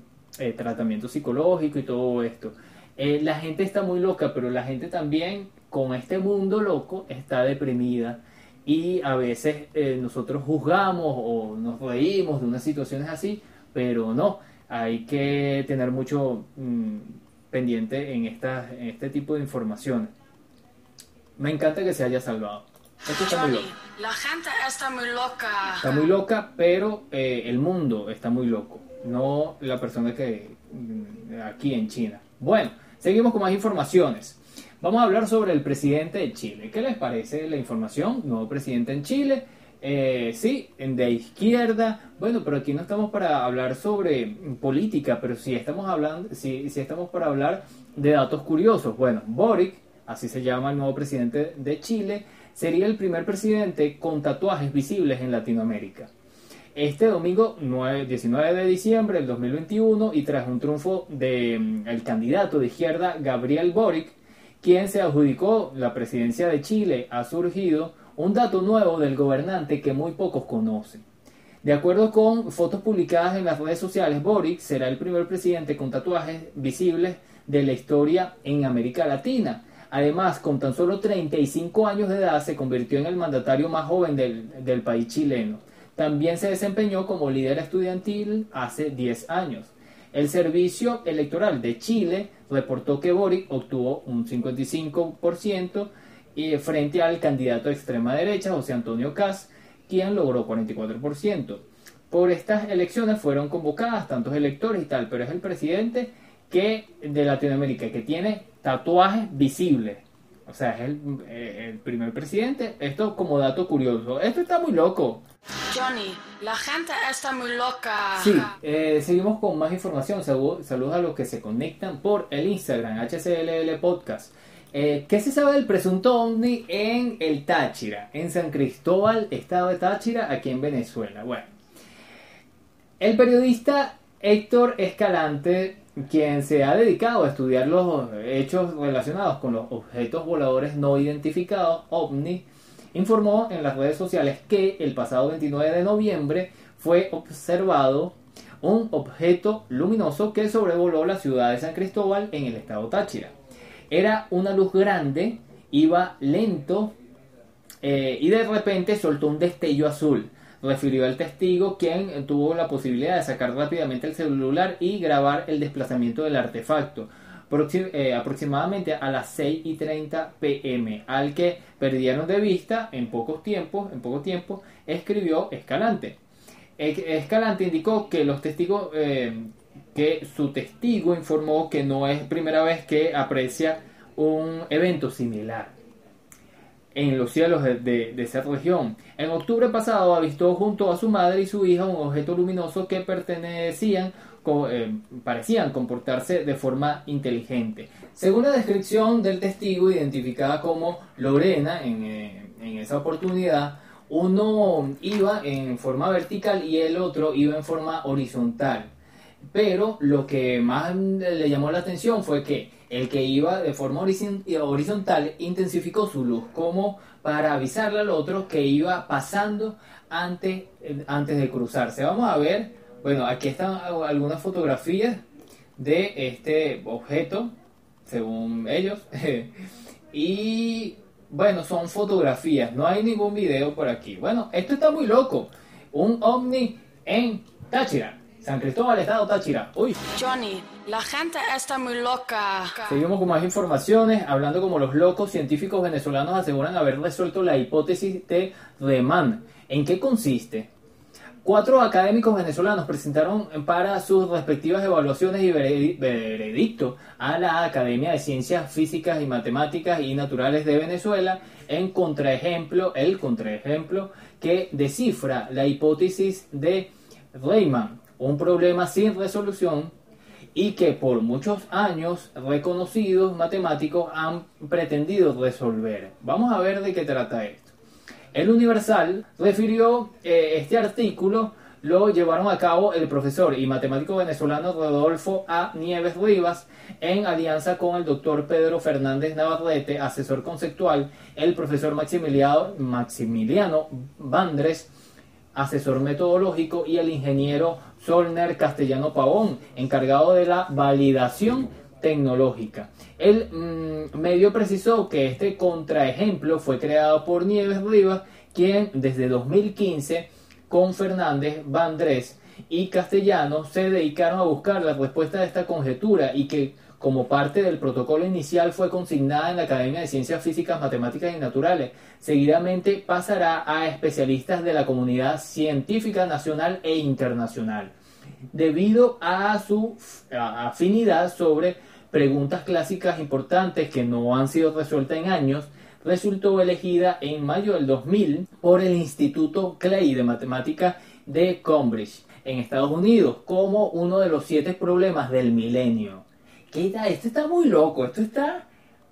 tratamiento psicológico y todo esto. La gente está muy loca, pero la gente también con este mundo loco está deprimida y a veces nosotros juzgamos o nos reímos de unas situaciones así, pero no, hay que tener mucho mm, pendiente en, esta, en este tipo de informaciones. Me encanta que se haya salvado. Esto está muy loco. La gente está muy loca. Está muy loca, pero eh, el mundo está muy loco, no la persona que mm, aquí en China. Bueno, Seguimos con más informaciones. Vamos a hablar sobre el presidente de Chile. ¿Qué les parece la información? Nuevo presidente en Chile. Eh, sí, de izquierda. Bueno, pero aquí no estamos para hablar sobre política, pero sí estamos hablando, sí, sí estamos para hablar de datos curiosos. Bueno, Boric, así se llama el nuevo presidente de Chile, sería el primer presidente con tatuajes visibles en Latinoamérica. Este domingo 9, 19 de diciembre del 2021 y tras un triunfo del el candidato de izquierda Gabriel Boric, quien se adjudicó la presidencia de Chile, ha surgido un dato nuevo del gobernante que muy pocos conocen. De acuerdo con fotos publicadas en las redes sociales, Boric será el primer presidente con tatuajes visibles de la historia en América Latina. Además, con tan solo 35 años de edad, se convirtió en el mandatario más joven del, del país chileno. También se desempeñó como líder estudiantil hace 10 años. El Servicio Electoral de Chile reportó que Boric obtuvo un 55% y frente al candidato de extrema derecha, José Antonio Caz, quien logró 44%. Por estas elecciones fueron convocadas tantos electores y tal, pero es el presidente que de Latinoamérica que tiene tatuajes visibles. O sea, es el, eh, el primer presidente. Esto como dato curioso. Esto está muy loco. Johnny, la gente está muy loca. Sí, eh, seguimos con más información. Saludos, saludos a los que se conectan por el Instagram, HCLL Podcast. Eh, ¿Qué se sabe del presunto ovni en el Táchira, en San Cristóbal, estado de Táchira, aquí en Venezuela? Bueno, el periodista Héctor Escalante, quien se ha dedicado a estudiar los hechos relacionados con los objetos voladores no identificados, ovni, informó en las redes sociales que el pasado 29 de noviembre fue observado un objeto luminoso que sobrevoló la ciudad de San Cristóbal en el estado Táchira. Era una luz grande, iba lento eh, y de repente soltó un destello azul. Refirió el testigo quien tuvo la posibilidad de sacar rápidamente el celular y grabar el desplazamiento del artefacto. Eh, aproximadamente a las 6 y 30 pm, al que perdieron de vista en pocos tiempos, en poco tiempo, escribió Escalante. E- Escalante indicó que los testigos, eh, que su testigo informó que no es primera vez que aprecia un evento similar en los cielos de, de- esa región. En octubre pasado avistó junto a su madre y su hija un objeto luminoso que pertenecían, eh, parecían comportarse de forma inteligente. Según la descripción del testigo, identificada como Lorena en, eh, en esa oportunidad, uno iba en forma vertical y el otro iba en forma horizontal. Pero lo que más le llamó la atención fue que el que iba de forma horizon- horizontal intensificó su luz, como para avisarle al otro que iba pasando antes, antes de cruzarse. Vamos a ver, bueno, aquí están algunas fotografías de este objeto, según ellos. y bueno, son fotografías, no hay ningún video por aquí. Bueno, esto está muy loco. Un ovni en Táchira. San Cristóbal, Estado Táchira. Uy. Johnny, la gente está muy loca. Seguimos con más informaciones, hablando como los locos científicos venezolanos aseguran haber resuelto la hipótesis de Riemann. ¿En qué consiste? Cuatro académicos venezolanos presentaron para sus respectivas evaluaciones y veredi- veredicto a la Academia de Ciencias Físicas y Matemáticas y Naturales de Venezuela en contraejemplo, el contraejemplo que descifra la hipótesis de Riemann, un problema sin resolución y que por muchos años reconocidos matemáticos han pretendido resolver. Vamos a ver de qué trata esto. El Universal refirió eh, este artículo, lo llevaron a cabo el profesor y matemático venezolano Rodolfo A. Nieves Rivas en alianza con el doctor Pedro Fernández Navarrete, asesor conceptual, el profesor Maximiliano, Maximiliano Bandres, asesor metodológico, y el ingeniero Solner Castellano Pavón, encargado de la validación tecnológica. El mm, medio precisó que este contraejemplo fue creado por Nieves Rivas, quien desde 2015 con Fernández, Vandrés y Castellano se dedicaron a buscar la respuesta de esta conjetura y que como parte del protocolo inicial fue consignada en la Academia de Ciencias Físicas, Matemáticas y Naturales. Seguidamente pasará a especialistas de la comunidad científica nacional e internacional. Debido a su afinidad sobre preguntas clásicas importantes que no han sido resueltas en años, resultó elegida en mayo del 2000 por el Instituto Clay de Matemática de Cambridge, en Estados Unidos, como uno de los siete problemas del milenio. Esto está muy loco, esto está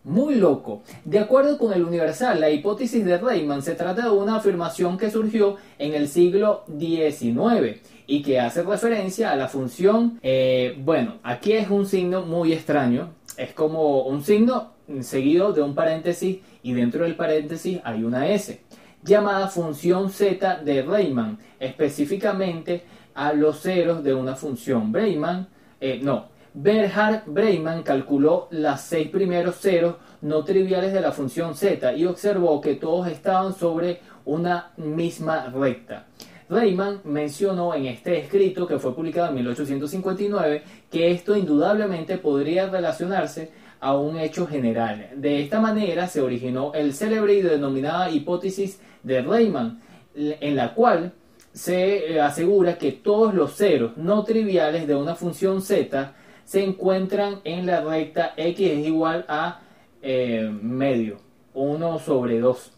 Muy loco. De acuerdo con el Universal, la hipótesis de Rayman se trata de una afirmación que surgió en el siglo XIX y que hace referencia a la función, eh, bueno, aquí es un signo muy extraño, es como un signo seguido de un paréntesis y dentro del paréntesis hay una S, llamada función z de Rayman, específicamente a los ceros de una función. Rayman, eh, no, Bernhard Breimann calculó las seis primeros ceros no triviales de la función z y observó que todos estaban sobre una misma recta. Rayman mencionó en este escrito, que fue publicado en 1859, que esto indudablemente podría relacionarse a un hecho general. De esta manera se originó el célebre y denominada hipótesis de Rayman, en la cual se eh, asegura que todos los ceros no triviales de una función z se encuentran en la recta x es igual a eh, medio, 1 sobre 2.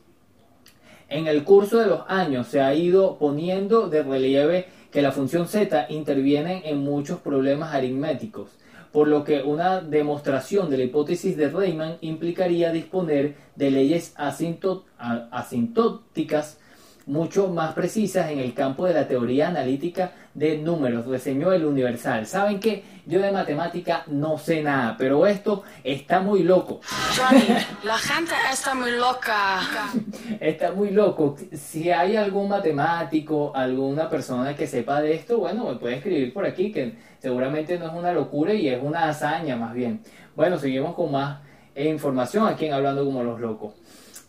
En el curso de los años se ha ido poniendo de relieve que la función z interviene en muchos problemas aritméticos, por lo que una demostración de la hipótesis de Rayman implicaría disponer de leyes asintóticas mucho más precisas en el campo de la teoría analítica de números, reseñó el Universal. ¿Saben qué? Yo de matemática no sé nada, pero esto está muy loco. Johnny, la gente está muy loca. Está muy loco. Si hay algún matemático, alguna persona que sepa de esto, bueno, me puede escribir por aquí, que seguramente no es una locura y es una hazaña más bien. Bueno, seguimos con más información aquí en Hablando como los locos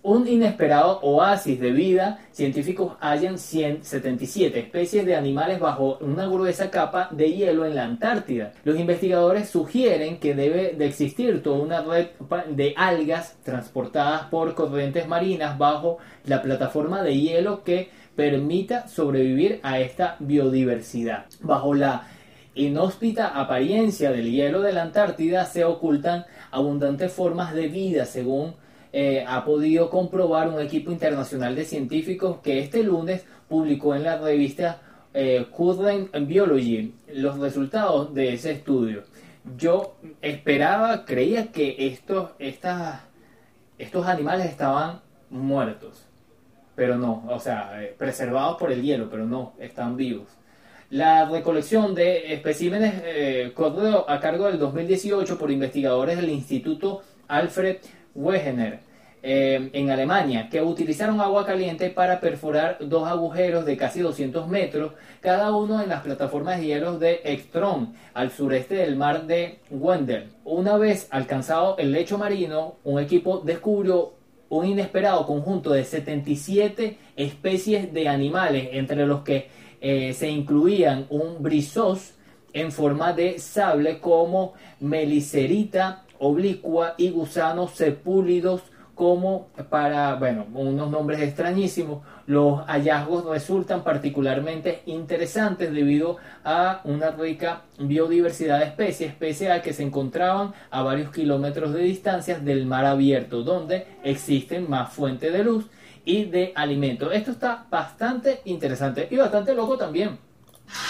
un inesperado oasis de vida, científicos hallan 177 especies de animales bajo una gruesa capa de hielo en la Antártida. Los investigadores sugieren que debe de existir toda una red de algas transportadas por corrientes marinas bajo la plataforma de hielo que permita sobrevivir a esta biodiversidad. Bajo la inhóspita apariencia del hielo de la Antártida se ocultan abundantes formas de vida según eh, ha podido comprobar un equipo internacional de científicos que este lunes publicó en la revista eh, Current Biology los resultados de ese estudio. Yo esperaba, creía que estos, estos animales estaban muertos, pero no, o sea, eh, preservados por el hielo, pero no, están vivos. La recolección de especímenes eh, corrió a cargo del 2018 por investigadores del Instituto Alfred Wegener eh, en Alemania, que utilizaron agua caliente para perforar dos agujeros de casi 200 metros, cada uno en las plataformas de hielo de Ekstrom, al sureste del mar de Wendel. Una vez alcanzado el lecho marino, un equipo descubrió un inesperado conjunto de 77 especies de animales, entre los que eh, se incluían un brizos en forma de sable como melicerita oblicua y gusanos sepúlidos como para, bueno, unos nombres extrañísimos. Los hallazgos resultan particularmente interesantes debido a una rica biodiversidad de especies, pese a que se encontraban a varios kilómetros de distancia del mar abierto, donde existen más fuentes de luz y de alimento. Esto está bastante interesante y bastante loco también.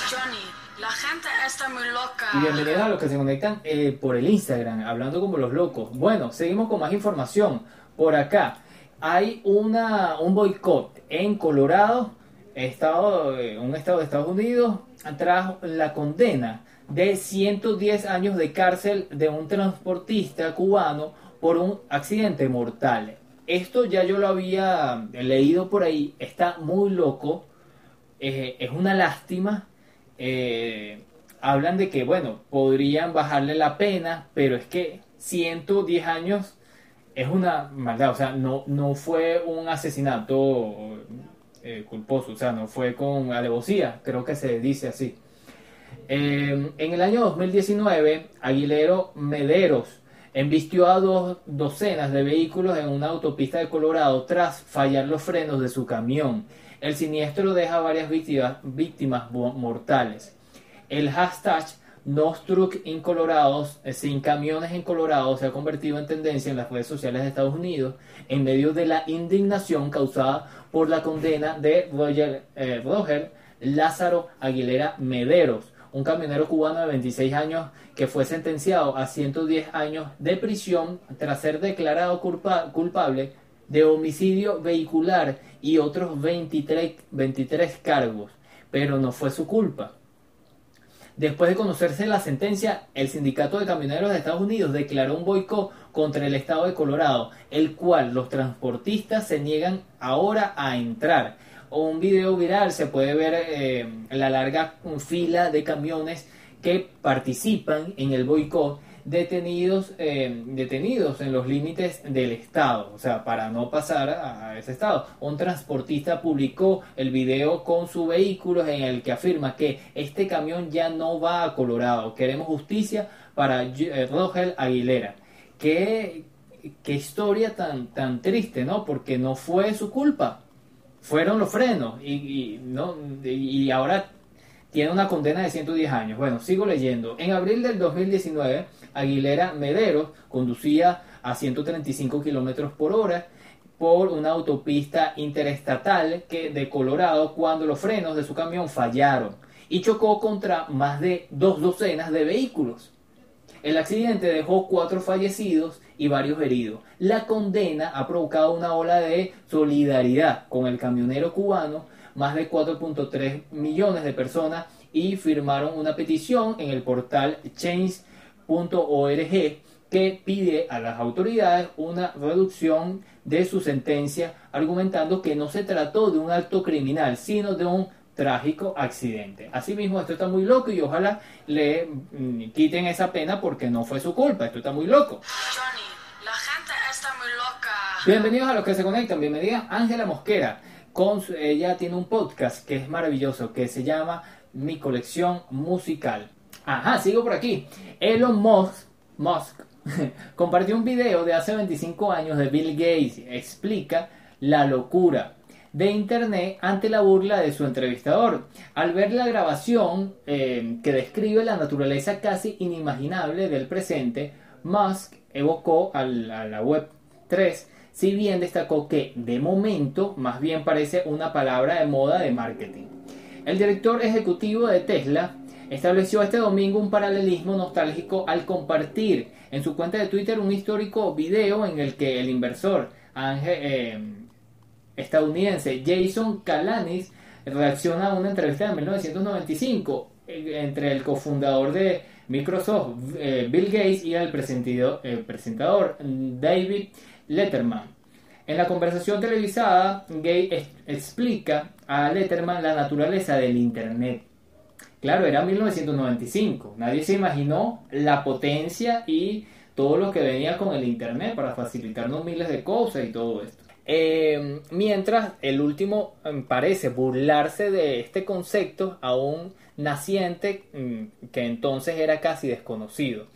Johnny, la gente está muy loca. Y bienvenidos a los que se conectan eh, por el Instagram, hablando como los locos. Bueno, seguimos con más información. Por acá hay una, un boicot en Colorado, estado, eh, un estado de Estados Unidos, tras la condena de 110 años de cárcel de un transportista cubano por un accidente mortal. Esto ya yo lo había leído por ahí, está muy loco, eh, es una lástima. Eh, hablan de que, bueno, podrían bajarle la pena, pero es que 110 años es una maldad, o sea, no, no fue un asesinato eh, culposo, o sea, no fue con alevosía, creo que se dice así. Em, en el año 2019, Aguilero Mederos embistió a dos docenas de vehículos en una autopista de Colorado tras fallar los frenos de su camión. El siniestro deja varias víctimas, víctimas mortales. El hashtag Nostruck en Colorado, eh, sin camiones en Colorado, se ha convertido en tendencia en las redes sociales de Estados Unidos en medio de la indignación causada por la condena de Roger, eh, Roger Lázaro Aguilera Mederos, un camionero cubano de 26 años que fue sentenciado a 110 años de prisión tras ser declarado culpa- culpable de homicidio vehicular y otros 23, 23 cargos, pero no fue su culpa. Después de conocerse la sentencia, el Sindicato de Camioneros de Estados Unidos declaró un boicot contra el estado de Colorado, el cual los transportistas se niegan ahora a entrar. Un video viral se puede ver eh, la larga fila de camiones que participan en el boicot detenidos, eh, detenidos en los límites del estado, o sea, para no pasar a, ese estado. Un transportista publicó el video con su vehículo en el que afirma que este camión ya no va a Colorado. Queremos justicia para eh, Rogel Aguilera. Qué, qué historia tan, tan triste, ¿no? Porque no fue su culpa. Fueron los frenos y, y, no, y ahora tiene una condena de 110 años. Bueno, sigo leyendo. En abril del 2019, Aguilera Mederos conducía a 135 kilómetros por hora por una autopista interestatal que de Colorado cuando los frenos de su camión fallaron y chocó contra más de dos docenas de vehículos. El accidente dejó cuatro fallecidos y varios heridos. La condena ha provocado una ola de solidaridad con el camionero cubano. Más de 4.3 millones de personas y firmaron una petición en el portal change.org que pide a las autoridades una reducción de su sentencia, argumentando que no se trató de un acto criminal, sino de un trágico accidente. Asimismo, esto está muy loco y ojalá le mm, quiten esa pena porque no fue su culpa. Esto está muy loco. Johnny, la gente está muy loca. Bienvenidos a los que se conectan. Bienvenida Ángela Mosquera. Con su- ella tiene un podcast que es maravilloso que se llama Mi colección musical. Ajá, sigo por aquí. Elon Musk, Musk compartió un video de hace 25 años de Bill Gates. Explica la locura de Internet ante la burla de su entrevistador. Al ver la grabación eh, que describe la naturaleza casi inimaginable del presente, Musk evocó al- a la Web 3, si bien destacó que de momento más bien parece una palabra de moda de marketing. El director ejecutivo de Tesla estableció este domingo un paralelismo nostálgico al compartir en su cuenta de Twitter un histórico video en el que el inversor eh, estadounidense Jason Calanis reacciona a una entrevista de 1995 eh, entre el cofundador de Microsoft, eh, Bill Gates, y el presentador, presentador David Letterman. En la conversación televisada, Gates es- explica a Letterman la naturaleza del Internet. Claro, era 1995. Nadie se imaginó la potencia y todo lo que venía con el Internet para facilitarnos miles de cosas y todo esto. Eh, mientras el último eh, parece burlarse de este concepto aún naciente mm, que entonces era casi desconocido.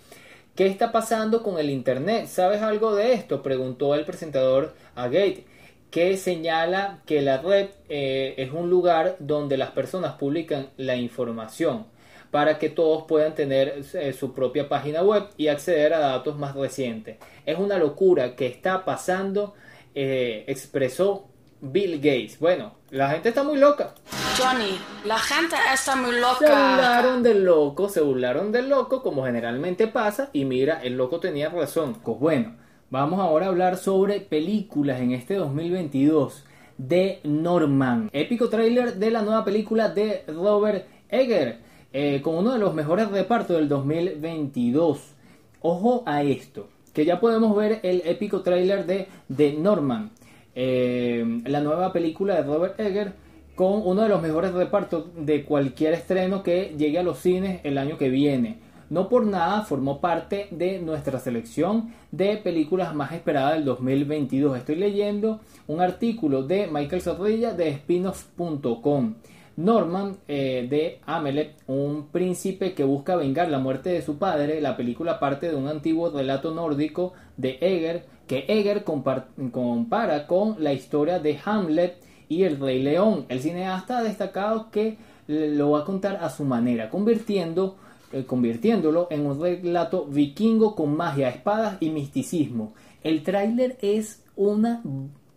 ¿Qué está pasando con el Internet? ¿Sabes algo de esto? Preguntó el presentador a Gate, que señala que la red eh, es un lugar donde las personas publican la información para que todos puedan tener eh, su propia página web y acceder a datos más recientes. Es una locura que está pasando, eh, expresó Bill Gates. Bueno, la gente está muy loca. Johnny, la gente está muy Se loca. burlaron del loco, se burlaron del loco, como generalmente pasa, y mira, el loco tenía razón. Pues bueno, vamos ahora a hablar sobre películas en este 2022 de Norman. Épico tráiler de la nueva película de Robert Egger, eh, con uno de los mejores repartos del 2022. Ojo a esto, que ya podemos ver el épico tráiler de The Norman, eh, la nueva película de Robert Egger con uno de los mejores repartos de cualquier estreno que llegue a los cines el año que viene. No por nada formó parte de nuestra selección de películas más esperadas del 2022. Estoy leyendo un artículo de Michael Zorrilla de spinoff.com. Norman eh, de Amelet, un príncipe que busca vengar la muerte de su padre, la película parte de un antiguo relato nórdico de Egger que compar- compara con la historia de Hamlet y el Rey León. El cineasta ha destacado que lo va a contar a su manera, convirtiendo, eh, convirtiéndolo en un relato vikingo con magia, espadas y misticismo. El tráiler es una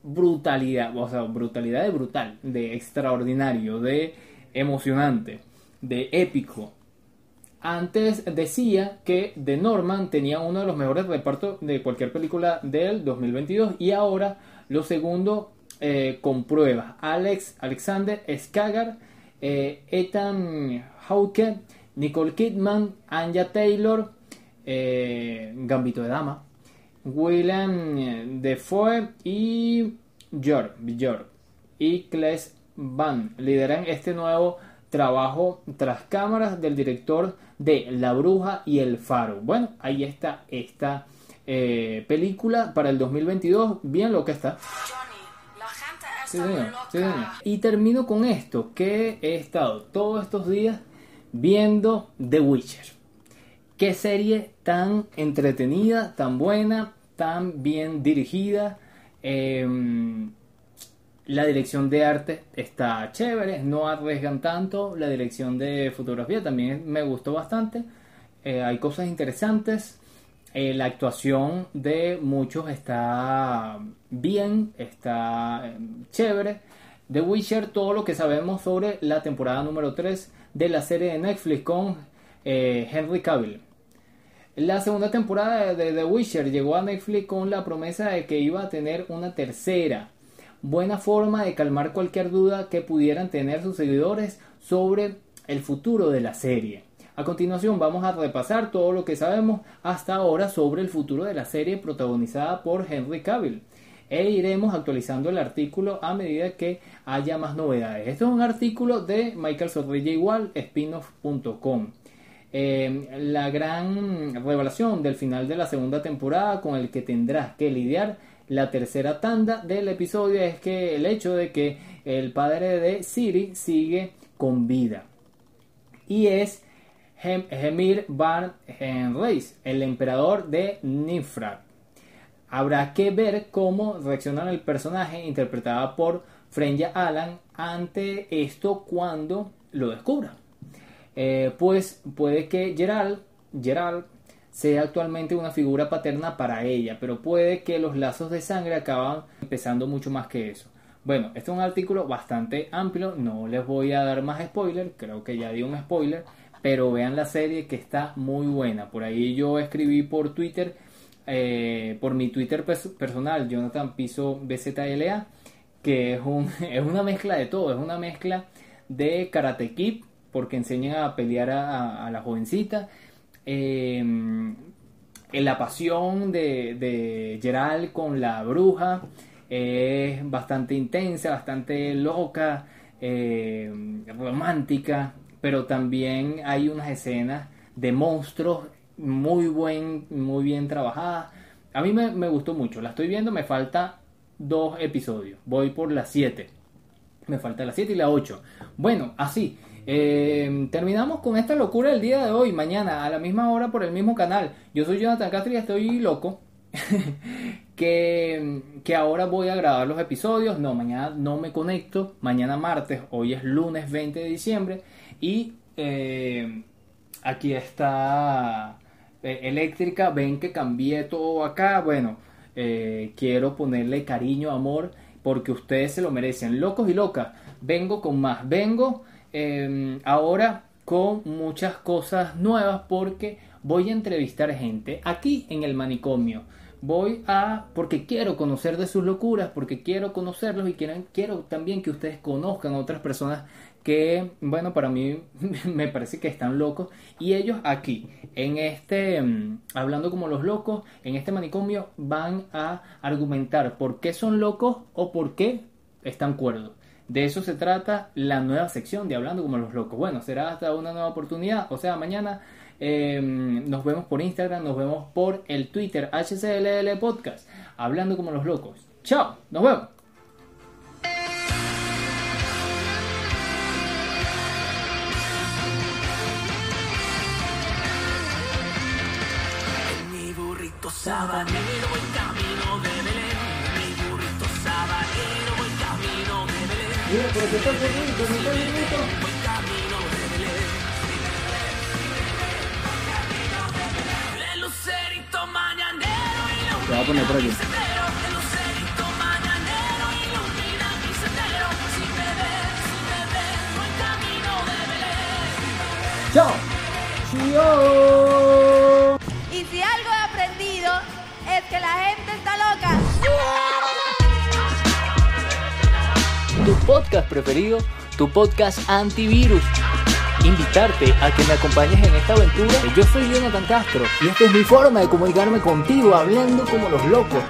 brutalidad, o sea, brutalidad de brutal, de extraordinario, de emocionante, de épico. antes decía que The Norman tenía uno de los mejores repartos de cualquier película del 2022 y ahora lo segundo eh, con pruebas. Alex Alexander Skagar, eh, Ethan Hawke, Nicole Kidman, Anja Taylor, eh, Gambito de Dama, William Defoe y George, George y Kles Van lideran este nuevo trabajo tras cámaras del director de La Bruja y El Faro. Bueno, ahí está esta eh, película para el 2022, bien lo que está. Johnny, la gente está Sí, muy señor, loca. sí, señor. Y termino con esto, que he estado todos estos días viendo The Witcher. Qué serie tan entretenida, tan buena, tan bien dirigida. Em, la dirección de arte está chévere, no arriesgan tanto. La dirección de fotografía también me gustó bastante. Eh, hay cosas interesantes. Eh, la actuación de muchos está bien, está eh, chévere. The Witcher, todo lo que sabemos sobre la temporada número 3 de la serie de Netflix con eh, Henry Cavill. La segunda temporada de The Witcher llegó a Netflix con la promesa de que iba a tener una tercera. Buena forma de calmar cualquier duda que pudieran tener sus seguidores sobre el futuro de la serie. A continuación vamos a repasar todo lo que sabemos hasta ahora sobre el futuro de la serie protagonizada por Henry Cavill. E iremos actualizando el artículo a medida que haya más novedades. Esto es un artículo de Michael Zorrilla igual, spinoff.com. Eh, la gran revelación del final de la segunda temporada con el que tendrás que lidiar la tercera tanda del episodio es que el hecho de que el padre de Siri sigue con vida y es Hem- Hemir Van Reis, el emperador de Nifrat. Habrá que ver cómo reacciona el personaje interpretado por Frenya Alan ante esto cuando lo descubra. Eh, pues puede que Gerald, Gerald sea actualmente una figura paterna para ella, pero puede que los lazos de sangre acaban empezando mucho más que eso. Bueno, este es un artículo bastante amplio, no les voy a dar más spoiler, creo que ya di un spoiler, pero vean la serie que está muy buena. Por ahí yo escribí por Twitter, eh, por mi Twitter pers- personal, Jonathan Piso BZLA, que es, un, es una mezcla de todo, es una mezcla de Karate Kid, porque enseñan a pelear a, la jovencita. en la pasión de, de Gerald con la bruja es bastante intensa, bastante loca, eh, romántica, pero también hay unas escenas de monstruos muy, buen, muy bien trabajadas. A mí me, me gustó mucho, la estoy viendo, me falta dos episodios, voy por las 7. Me falta la 7 y la 8. Bueno, así. eh, terminamos con esta locura del día de hoy. Mañana a la misma hora por el mismo canal. Yo soy Jonathan Castro y estoy loco. que, que ahora voy a grabar los episodios. No, mañana no me conecto. Mañana martes. Hoy es lunes 20 de diciembre. Y eh, aquí está eh, eléctrica. Ven que cambié todo acá. Bueno, eh, quiero ponerle cariño, amor porque ustedes se lo merecen. Locos y locas, vengo con más. Vengo eh, ahora con muchas cosas nuevas porque voy a entrevistar gente aquí en el manicomio. Voy a, porque quiero conocer de sus locuras, porque quiero conocerlos y quiero, quiero también que ustedes conozcan a otras personas que, bueno, para mí me parece que están locos. Y ellos aquí, en este, mm, hablando como los locos, en este manicomio, van a argumentar por qué son locos o por qué están cuerdos. De eso se trata la nueva sección de Hablando como los locos. Bueno, será hasta una nueva oportunidad, o sea, mañana. eh, nos vemos por Instagram, nos vemos por el Twitter HCLL Podcast, Hablando como los locos. Chao, nos vemos. Sabanero voy camino de Belén. Mi burrito sabanero voy camino de Belén. Mira, pero que está bonito, que está bonito. Voy camino de Belén. El lucerito mañanero ilumina Te voy a poner por aquí. mi sendero. Que la gente está loca. Tu podcast preferido, tu podcast antivirus. Invitarte a que me acompañes en esta aventura. Yo soy Jonathan Castro y esta es mi forma de comunicarme contigo hablando como los locos.